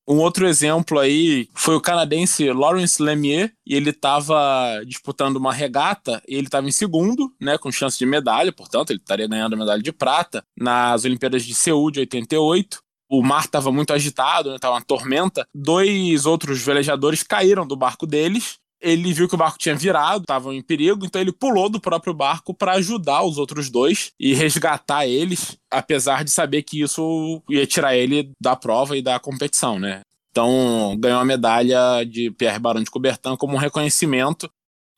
Um outro exemplo aí foi o canadense Lawrence Lemieux, e ele estava disputando uma regata, e ele estava em segundo, né, com chance de medalha, portanto, ele estaria ganhando a medalha de prata nas Olimpíadas de Seul de 88. O mar estava muito agitado, estava né, uma tormenta. Dois outros velejadores caíram do barco deles ele viu que o barco tinha virado, estavam em perigo, então ele pulou do próprio barco para ajudar os outros dois e resgatar eles, apesar de saber que isso ia tirar ele da prova e da competição, né? Então ganhou a medalha de Pierre Barão de Coubertin como um reconhecimento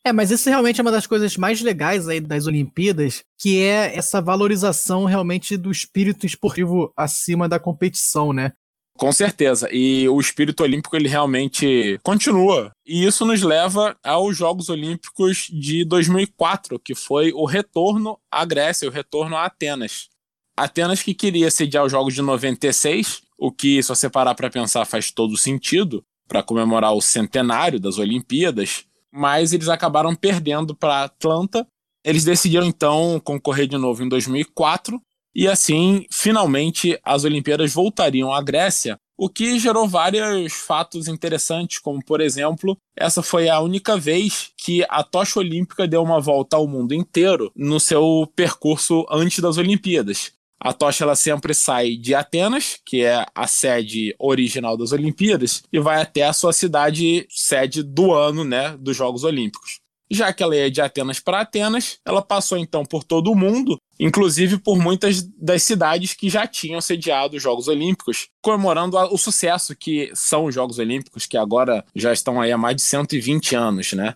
é, mas isso realmente é uma das coisas mais legais aí das Olimpíadas, que é essa valorização realmente do espírito esportivo acima da competição, né? Com certeza. E o espírito olímpico ele realmente continua. E isso nos leva aos Jogos Olímpicos de 2004, que foi o retorno à Grécia, o retorno a Atenas. Atenas que queria sediar os Jogos de 96, o que, se você parar para pensar, faz todo sentido para comemorar o centenário das Olimpíadas, mas eles acabaram perdendo para Atlanta. Eles decidiram então concorrer de novo em 2004 e assim, finalmente, as Olimpíadas voltariam à Grécia, o que gerou vários fatos interessantes, como por exemplo, essa foi a única vez que a tocha olímpica deu uma volta ao mundo inteiro no seu percurso antes das Olimpíadas. A tocha ela sempre sai de Atenas, que é a sede original das Olimpíadas, e vai até a sua cidade sede do ano, né, dos Jogos Olímpicos. Já que ela é de Atenas para Atenas, ela passou então por todo o mundo, inclusive por muitas das cidades que já tinham sediado os Jogos Olímpicos, comemorando o sucesso que são os Jogos Olímpicos, que agora já estão aí há mais de 120 anos, né?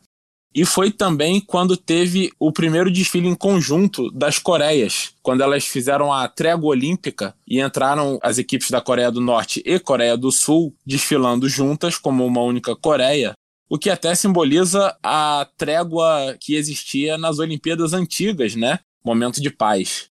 E foi também quando teve o primeiro desfile em conjunto das Coreias, quando elas fizeram a trégua olímpica e entraram as equipes da Coreia do Norte e Coreia do Sul desfilando juntas como uma única Coreia o que até simboliza a trégua que existia nas Olimpíadas antigas, né? Momento de paz.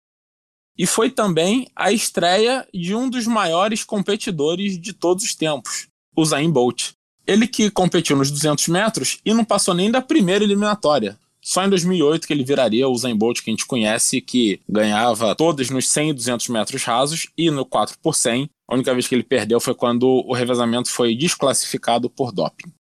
E foi também a estreia de um dos maiores competidores de todos os tempos, o Zayn Bolt. Ele que competiu nos 200 metros e não passou nem da primeira eliminatória. Só em 2008 que ele viraria o Zayn Bolt que a gente conhece, que ganhava todas nos 100 e 200 metros rasos e no 4 por 100. A única vez que ele perdeu foi quando o revezamento foi desclassificado por doping.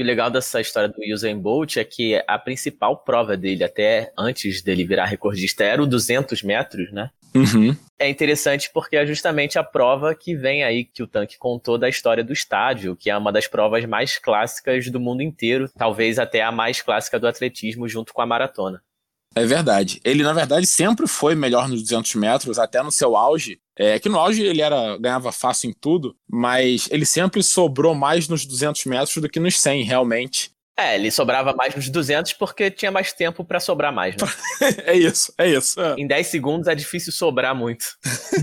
E o legal dessa história do Usain Bolt é que a principal prova dele, até antes dele virar recordista, era o 200 metros, né? Uhum. É interessante porque é justamente a prova que vem aí que o Tanque contou da história do estádio, que é uma das provas mais clássicas do mundo inteiro, talvez até a mais clássica do atletismo junto com a maratona. É verdade. Ele, na verdade, sempre foi melhor nos 200 metros, até no seu auge. É que no auge ele era ganhava fácil em tudo, mas ele sempre sobrou mais nos 200 metros do que nos 100, realmente. É, ele sobrava mais nos 200 porque tinha mais tempo para sobrar mais, né? <laughs> é isso, é isso. É. Em 10 segundos é difícil sobrar muito.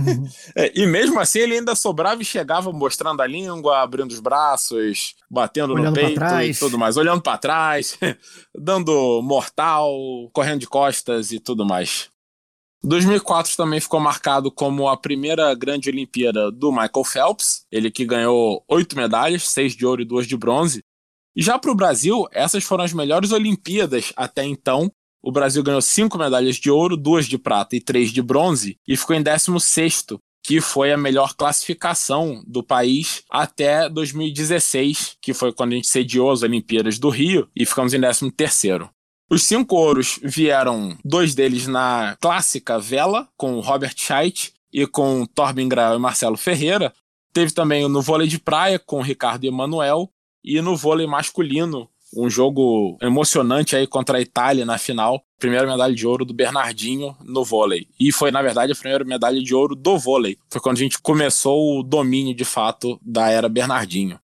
<laughs> é, e mesmo assim ele ainda sobrava e chegava mostrando a língua, abrindo os braços, batendo olhando no peito e tudo mais, olhando para trás, <laughs> dando mortal, correndo de costas e tudo mais. 2004 também ficou marcado como a primeira grande Olimpíada do Michael Phelps, ele que ganhou oito medalhas, seis de ouro e duas de bronze, já para o Brasil, essas foram as melhores Olimpíadas até então. O Brasil ganhou cinco medalhas de ouro, duas de prata e três de bronze, e ficou em 16, que foi a melhor classificação do país até 2016, que foi quando a gente sediou as Olimpíadas do Rio, e ficamos em 13. Os cinco ouros vieram, dois deles na clássica vela, com Robert Scheidt e com Torben Grael e Marcelo Ferreira. Teve também no vôlei de praia, com Ricardo Emanuel, e no vôlei masculino, um jogo emocionante aí contra a Itália na final. Primeira medalha de ouro do Bernardinho no vôlei. E foi, na verdade, a primeira medalha de ouro do vôlei. Foi quando a gente começou o domínio de fato da era Bernardinho.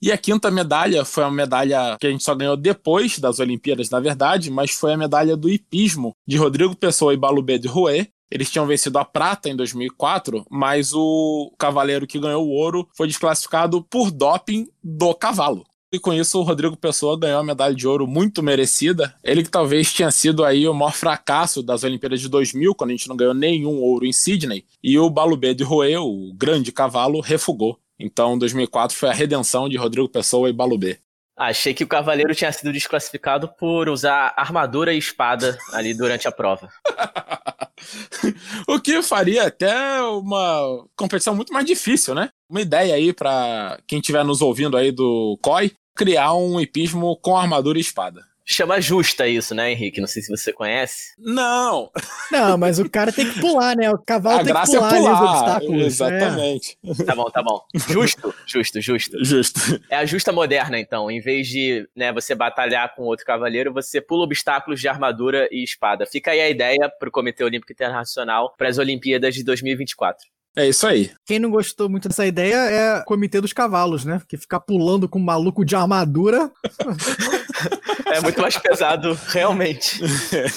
E a quinta medalha foi uma medalha que a gente só ganhou depois das Olimpíadas, na verdade, mas foi a medalha do hipismo de Rodrigo Pessoa e Balubé de Rouet. Eles tinham vencido a prata em 2004, mas o cavaleiro que ganhou o ouro foi desclassificado por doping do cavalo. E com isso, o Rodrigo Pessoa ganhou a medalha de ouro muito merecida. Ele que talvez tinha sido aí o maior fracasso das Olimpíadas de 2000, quando a gente não ganhou nenhum ouro em Sydney. E o Balubé de Rouet, o grande cavalo, refugou. Então, 2004 foi a redenção de Rodrigo Pessoa e Balubé. Achei que o cavaleiro tinha sido desclassificado por usar armadura e espada ali durante a prova. <laughs> <laughs> o que faria até uma competição muito mais difícil, né? Uma ideia aí para quem estiver nos ouvindo aí do COI, criar um hipismo com armadura e espada. Chama justa isso, né, Henrique? Não sei se você conhece. Não! Não, mas o cara tem que pular, né? O cavalo a tem que pular, é pular. os obstáculos. Exatamente. É. Tá bom, tá bom. Justo, justo, justo. Justo. É a justa moderna, então. Em vez de né, você batalhar com outro cavaleiro, você pula obstáculos de armadura e espada. Fica aí a ideia pro Comitê Olímpico Internacional para as Olimpíadas de 2024. É isso aí. Quem não gostou muito dessa ideia é o Comitê dos Cavalos, né? Que ficar pulando com um maluco de armadura. <laughs> <laughs> é muito mais pesado, realmente.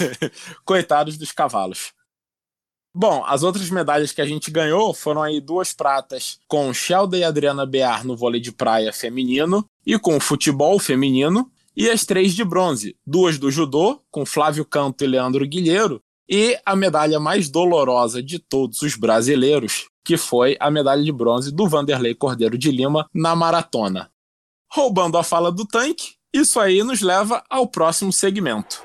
<laughs> Coitados dos cavalos. Bom, as outras medalhas que a gente ganhou foram aí duas pratas com Sheldon e Adriana Bear no vôlei de praia feminino e com o futebol feminino, e as três de bronze, duas do judô, com Flávio Canto e Leandro Guilheiro, e a medalha mais dolorosa de todos os brasileiros, que foi a medalha de bronze do Vanderlei Cordeiro de Lima na maratona. Roubando a fala do tanque, isso aí nos leva ao próximo segmento.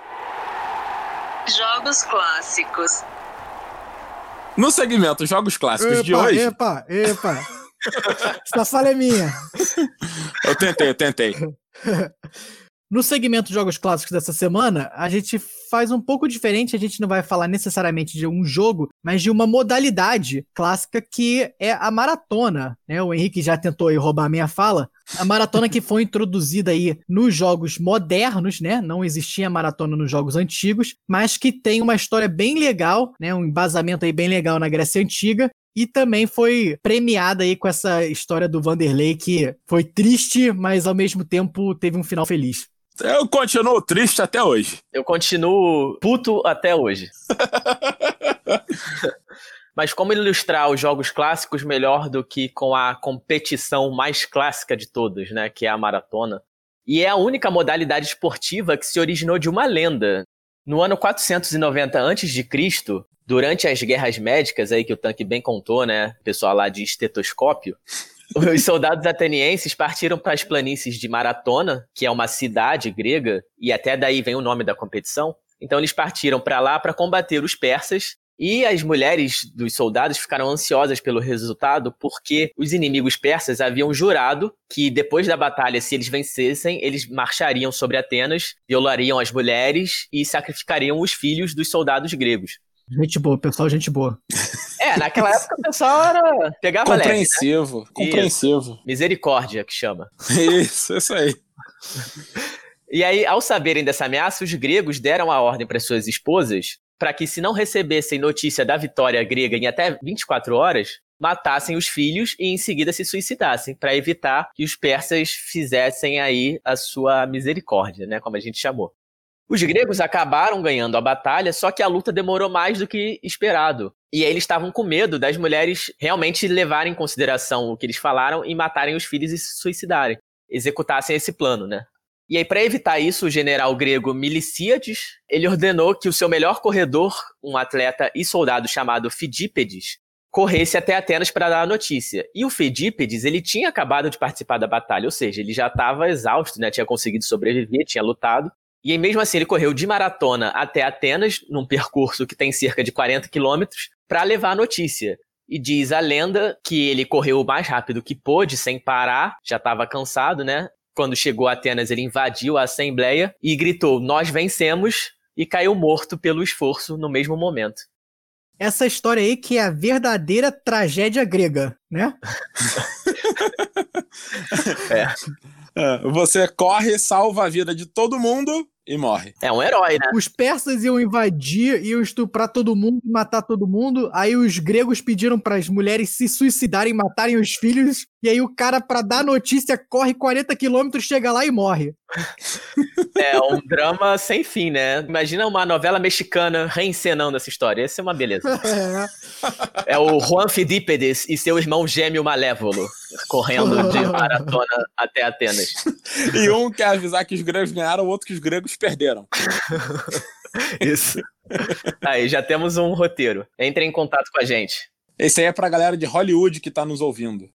Jogos clássicos. No segmento Jogos Clássicos epa, de hoje. Epa, epa. <laughs> Essa fala é minha. Eu tentei, eu tentei. <laughs> No segmento Jogos Clássicos dessa semana, a gente faz um pouco diferente. A gente não vai falar necessariamente de um jogo, mas de uma modalidade clássica que é a maratona. Né? O Henrique já tentou roubar a minha fala. A maratona que foi introduzida aí nos jogos modernos, né? Não existia maratona nos jogos antigos, mas que tem uma história bem legal, né? Um embasamento aí bem legal na Grécia Antiga e também foi premiada aí com essa história do Vanderlei que foi triste, mas ao mesmo tempo teve um final feliz. Eu continuo triste até hoje. Eu continuo puto até hoje. <laughs> Mas como ilustrar os jogos clássicos melhor do que com a competição mais clássica de todos, né, que é a maratona? E é a única modalidade esportiva que se originou de uma lenda. No ano 490 a.C., durante as guerras médicas aí que o Tanque bem contou, né, o pessoal lá de estetoscópio, os soldados atenienses partiram para as planícies de Maratona, que é uma cidade grega, e até daí vem o nome da competição. Então eles partiram para lá para combater os persas e as mulheres dos soldados ficaram ansiosas pelo resultado porque os inimigos persas haviam jurado que depois da batalha, se eles vencessem, eles marchariam sobre Atenas, violariam as mulheres e sacrificariam os filhos dos soldados gregos. Gente boa, pessoal, gente boa. É, naquela <laughs> época o pessoal era. Pegava compreensivo, leve, né? compreensivo. Isso. Misericórdia, que chama. Isso, isso aí. E aí, ao saberem dessa ameaça, os gregos deram a ordem para suas esposas para que, se não recebessem notícia da vitória grega em até 24 horas, matassem os filhos e em seguida se suicidassem, para evitar que os persas fizessem aí a sua misericórdia, né, como a gente chamou. Os gregos acabaram ganhando a batalha, só que a luta demorou mais do que esperado. E aí eles estavam com medo das mulheres realmente levarem em consideração o que eles falaram e matarem os filhos e se suicidarem. Executassem esse plano, né? E aí, para evitar isso, o general grego Milicíades, ele ordenou que o seu melhor corredor, um atleta e soldado chamado Fidípedes, corresse até Atenas para dar a notícia. E o Fedípedes, ele tinha acabado de participar da batalha, ou seja, ele já estava exausto, né? Tinha conseguido sobreviver, tinha lutado. E aí, mesmo assim, ele correu de maratona até Atenas, num percurso que tem cerca de 40 quilômetros, para levar a notícia. E diz a lenda que ele correu o mais rápido que pôde, sem parar, já estava cansado, né? Quando chegou a Atenas, ele invadiu a assembleia e gritou: Nós vencemos! E caiu morto pelo esforço no mesmo momento. Essa história aí que é a verdadeira tragédia grega, né? <laughs> é. <laughs> é. Você corre, salva a vida de todo mundo e morre. É um herói, né? Os persas iam invadir, iam estuprar todo mundo, matar todo mundo. Aí os gregos pediram para as mulheres se suicidarem, matarem os filhos. E aí o cara, para dar notícia, corre 40 quilômetros, chega lá e morre. É um drama sem fim, né? Imagina uma novela mexicana reencenando essa história. Essa é uma beleza. É, <laughs> é o Juan Fidípedes e seu irmão gêmeo malévolo correndo de <laughs> maratona até Atenas. E um quer avisar que os gregos ganharam, o outro que os gregos perderam. <laughs> Isso. Aí, já temos um roteiro. Entre em contato com a gente. Esse aí é pra galera de Hollywood que tá nos ouvindo.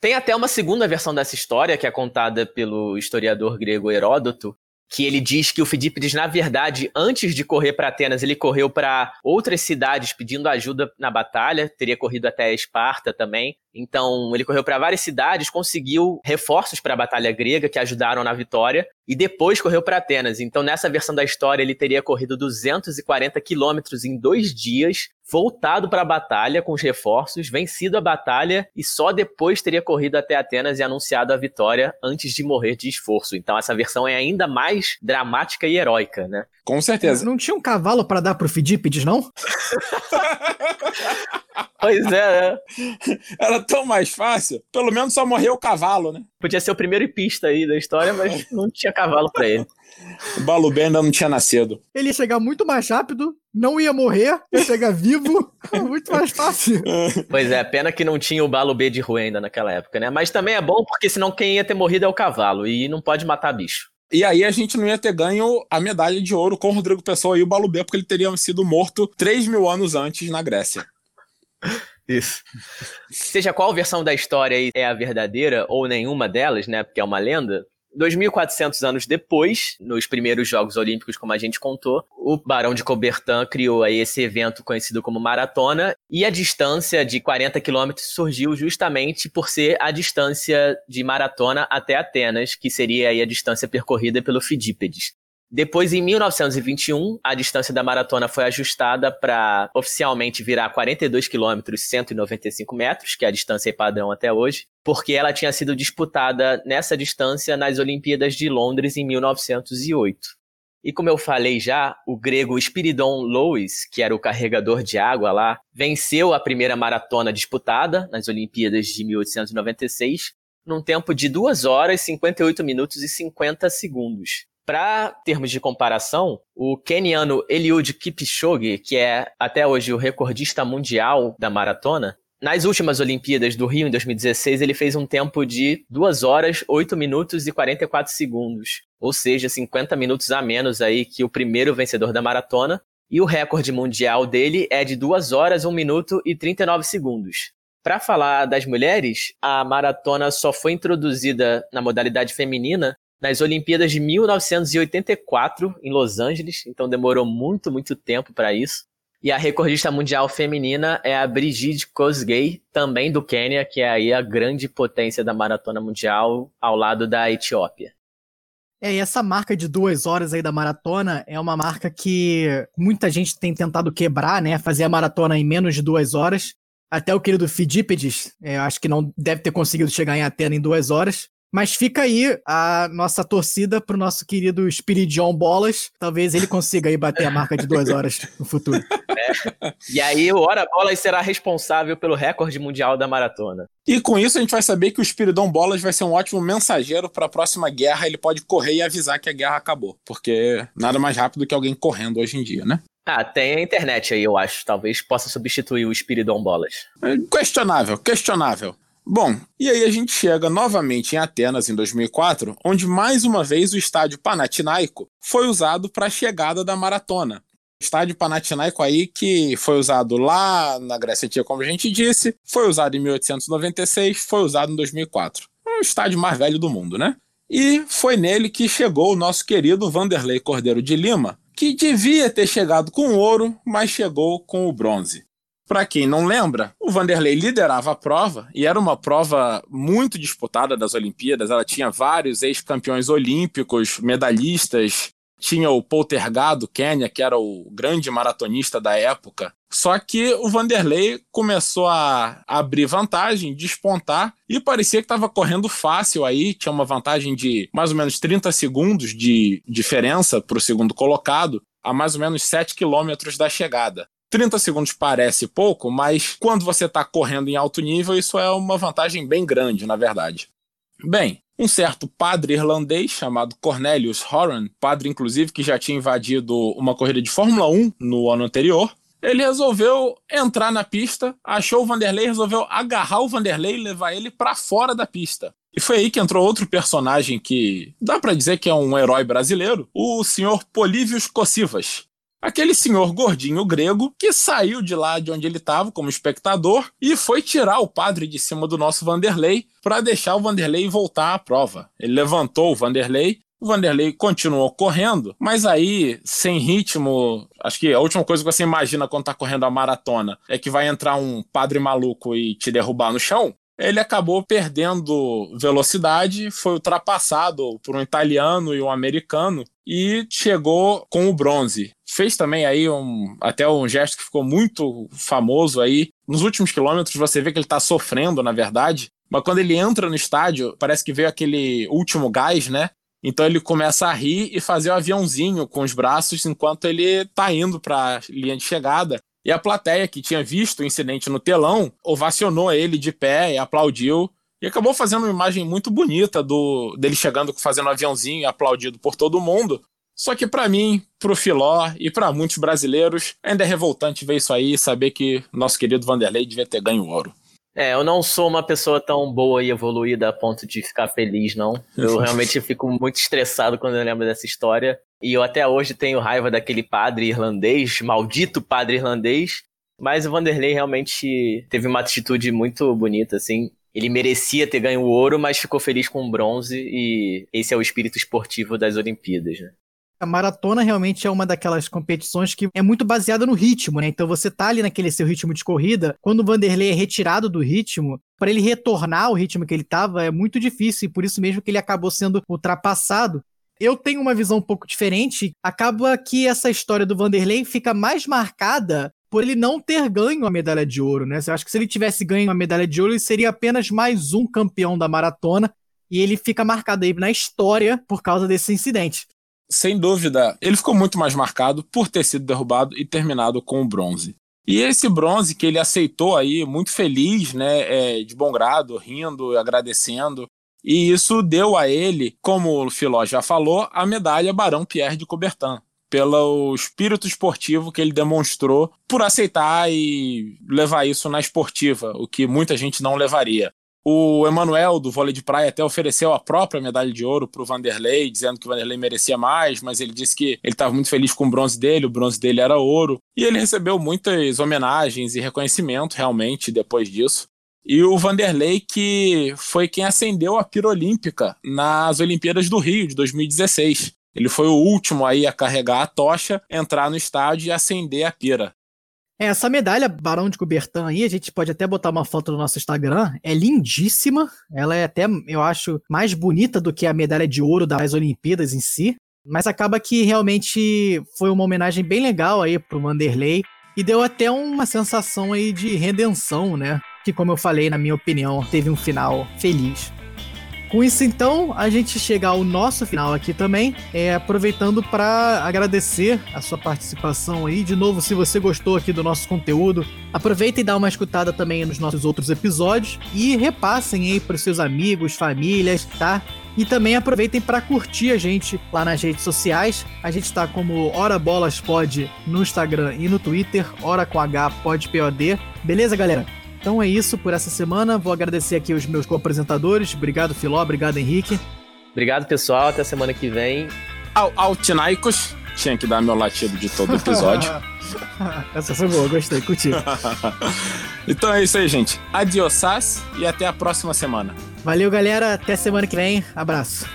Tem até uma segunda versão dessa história, que é contada pelo historiador grego Heródoto, que ele diz que o Fidípides, na verdade, antes de correr para Atenas, ele correu para outras cidades pedindo ajuda na batalha, teria corrido até Esparta também. Então, ele correu para várias cidades, conseguiu reforços para a batalha grega que ajudaram na vitória e depois correu para Atenas. Então, nessa versão da história, ele teria corrido 240 quilômetros em dois dias, voltado para a batalha com os reforços, vencido a batalha e só depois teria corrido até Atenas e anunciado a vitória antes de morrer de esforço. Então, essa versão é ainda mais dramática e heróica, né? Com certeza. Não tinha um cavalo para dar pro Fidípides, não? <laughs> Pois é, né? Era tão mais fácil. Pelo menos só morreu o cavalo, né? Podia ser o primeiro pista aí da história, mas <laughs> não tinha cavalo pra ele. O Balubé ainda não tinha nascido. Ele ia chegar muito mais rápido, não ia morrer, ia chegar vivo, <laughs> muito mais fácil. Pois é, pena que não tinha o Balubé de rua ainda naquela época, né? Mas também é bom porque senão quem ia ter morrido é o cavalo e não pode matar bicho. E aí a gente não ia ter ganho a medalha de ouro com o Rodrigo Pessoa e o Balubé, porque ele teria sido morto 3 mil anos antes na Grécia. <laughs> Isso. Seja qual versão da história é a verdadeira, ou nenhuma delas, né? Porque é uma lenda. 2.400 anos depois, nos primeiros Jogos Olímpicos, como a gente contou, o Barão de Coubertin criou aí esse evento conhecido como maratona, e a distância de 40 quilômetros surgiu justamente por ser a distância de maratona até Atenas, que seria aí a distância percorrida pelo Fidípedes. Depois, em 1921, a distância da maratona foi ajustada para oficialmente virar 42 km 195 metros, que é a distância padrão até hoje, porque ela tinha sido disputada nessa distância nas Olimpíadas de Londres em 1908. E como eu falei já, o grego Spiridon Louis, que era o carregador de água lá, venceu a primeira maratona disputada nas Olimpíadas de 1896, num tempo de 2 horas, 58 minutos e 50 segundos. Para termos de comparação, o keniano Eliud Kipchoge, que é até hoje o recordista mundial da maratona, nas últimas Olimpíadas do Rio, em 2016, ele fez um tempo de 2 horas, 8 minutos e 44 segundos. Ou seja, 50 minutos a menos aí que o primeiro vencedor da maratona. E o recorde mundial dele é de 2 horas, 1 minuto e 39 segundos. Para falar das mulheres, a maratona só foi introduzida na modalidade feminina nas Olimpíadas de 1984 em Los Angeles, então demorou muito, muito tempo para isso. E a recordista mundial feminina é a Brigitte Kosgei, também do Quênia, que é aí a grande potência da maratona mundial ao lado da Etiópia. É, e essa marca de duas horas aí da maratona é uma marca que muita gente tem tentado quebrar, né? Fazer a maratona em menos de duas horas. Até o querido Fidípedes, é, acho que não deve ter conseguido chegar em Atena em duas horas. Mas fica aí a nossa torcida pro nosso querido Spiridion Bolas. Talvez ele consiga aí bater a marca de duas <laughs> horas no futuro. E aí o Hora Bolas será responsável pelo recorde mundial da maratona. E com isso a gente vai saber que o Espiridão Bolas vai ser um ótimo mensageiro para a próxima guerra. Ele pode correr e avisar que a guerra acabou. Porque nada mais rápido que alguém correndo hoje em dia, né? Ah, tem a internet aí, eu acho. Talvez possa substituir o Espiridão Bolas. É questionável, questionável. Bom, e aí a gente chega novamente em Atenas em 2004, onde mais uma vez o estádio Panathinaiko foi usado para a chegada da maratona. Estádio Panathinaiko aí que foi usado lá na Grécia Antiga, como a gente disse, foi usado em 1896, foi usado em 2004. É o estádio mais velho do mundo, né? E foi nele que chegou o nosso querido Vanderlei Cordeiro de Lima, que devia ter chegado com ouro, mas chegou com o bronze. Para quem não lembra, o Vanderlei liderava a prova e era uma prova muito disputada das Olimpíadas. Ela tinha vários ex-campeões olímpicos, medalhistas, tinha o Poltergado Quênia, que era o grande maratonista da época. Só que o Vanderlei começou a abrir vantagem, despontar, e parecia que estava correndo fácil aí, tinha uma vantagem de mais ou menos 30 segundos de diferença para o segundo colocado, a mais ou menos 7 quilômetros da chegada. 30 segundos parece pouco, mas quando você está correndo em alto nível, isso é uma vantagem bem grande, na verdade. Bem, um certo padre irlandês chamado Cornelius Horan, padre inclusive que já tinha invadido uma corrida de Fórmula 1 no ano anterior, ele resolveu entrar na pista, achou o Vanderlei, resolveu agarrar o Vanderlei e levar ele para fora da pista. E foi aí que entrou outro personagem que dá para dizer que é um herói brasileiro, o senhor Polívios Cocivas, aquele senhor gordinho grego que saiu de lá de onde ele estava como espectador e foi tirar o padre de cima do nosso Vanderlei para deixar o Vanderlei voltar à prova. Ele levantou o Vanderlei o Vanderlei continuou correndo, mas aí, sem ritmo, acho que a última coisa que você imagina quando tá correndo a maratona é que vai entrar um padre maluco e te derrubar no chão. Ele acabou perdendo velocidade, foi ultrapassado por um italiano e um americano e chegou com o bronze fez também aí um, até um gesto que ficou muito famoso aí. Nos últimos quilômetros você vê que ele está sofrendo, na verdade, mas quando ele entra no estádio, parece que veio aquele último gás, né? Então ele começa a rir e fazer o um aviãozinho com os braços enquanto ele tá indo para a linha de chegada. E a plateia que tinha visto o incidente no telão ovacionou ele de pé e aplaudiu. E acabou fazendo uma imagem muito bonita do dele chegando fazendo um aviãozinho aplaudido por todo mundo. Só que para mim, pro Filó e para muitos brasileiros, ainda é revoltante ver isso aí e saber que nosso querido Vanderlei devia ter ganho ouro. É, eu não sou uma pessoa tão boa e evoluída a ponto de ficar feliz, não. Eu <laughs> realmente fico muito estressado quando eu lembro dessa história. E eu até hoje tenho raiva daquele padre irlandês, maldito padre irlandês. Mas o Vanderlei realmente teve uma atitude muito bonita, assim. Ele merecia ter ganho o ouro, mas ficou feliz com o bronze. E esse é o espírito esportivo das Olimpíadas, né? A maratona realmente é uma daquelas competições que é muito baseada no ritmo, né? Então você tá ali naquele seu ritmo de corrida, quando o Vanderlei é retirado do ritmo, para ele retornar ao ritmo que ele tava é muito difícil e por isso mesmo que ele acabou sendo ultrapassado. Eu tenho uma visão um pouco diferente. Acaba que essa história do Vanderlei fica mais marcada por ele não ter ganho a medalha de ouro, né? Eu acho que se ele tivesse ganho a medalha de ouro, ele seria apenas mais um campeão da maratona e ele fica marcado aí na história por causa desse incidente sem dúvida, ele ficou muito mais marcado por ter sido derrubado e terminado com o bronze. E esse bronze que ele aceitou aí, muito feliz, né, é, de bom grado, rindo, agradecendo. E isso deu a ele, como o Filó já falou, a medalha Barão Pierre de Coubertin, pelo espírito esportivo que ele demonstrou por aceitar e levar isso na esportiva, o que muita gente não levaria. O Emanuel, do vôlei de praia, até ofereceu a própria medalha de ouro para o Vanderlei, dizendo que o Vanderlei merecia mais, mas ele disse que ele estava muito feliz com o bronze dele, o bronze dele era ouro. E ele recebeu muitas homenagens e reconhecimento, realmente, depois disso. E o Vanderlei, que foi quem acendeu a pira olímpica nas Olimpíadas do Rio, de 2016. Ele foi o último aí a carregar a tocha, entrar no estádio e acender a pira. É, essa medalha Barão de Coubertin aí, a gente pode até botar uma foto no nosso Instagram, é lindíssima. Ela é até, eu acho, mais bonita do que a medalha de ouro das Olimpíadas em si. Mas acaba que realmente foi uma homenagem bem legal aí pro Vanderlei. E deu até uma sensação aí de redenção, né? Que, como eu falei, na minha opinião, teve um final feliz. Com isso, então, a gente chega ao nosso final aqui também, é, aproveitando para agradecer a sua participação aí. De novo, se você gostou aqui do nosso conteúdo, aproveita e dá uma escutada também nos nossos outros episódios e repassem aí para seus amigos, famílias, tá? E também aproveitem para curtir a gente lá nas redes sociais. A gente está como Hora Bolas Pod no Instagram e no Twitter, Hora com H Pod POD. Beleza, galera? Então é isso por essa semana. Vou agradecer aqui os meus co-apresentadores. Obrigado, Filó. Obrigado, Henrique. Obrigado, pessoal. Até semana que vem. Ao, ao Tinaicos, tinha que dar meu latido de todo episódio. <laughs> essa foi boa, gostei, curti. <laughs> então é isso aí, gente. Adiossas e até a próxima semana. Valeu, galera. Até semana que vem. Abraço.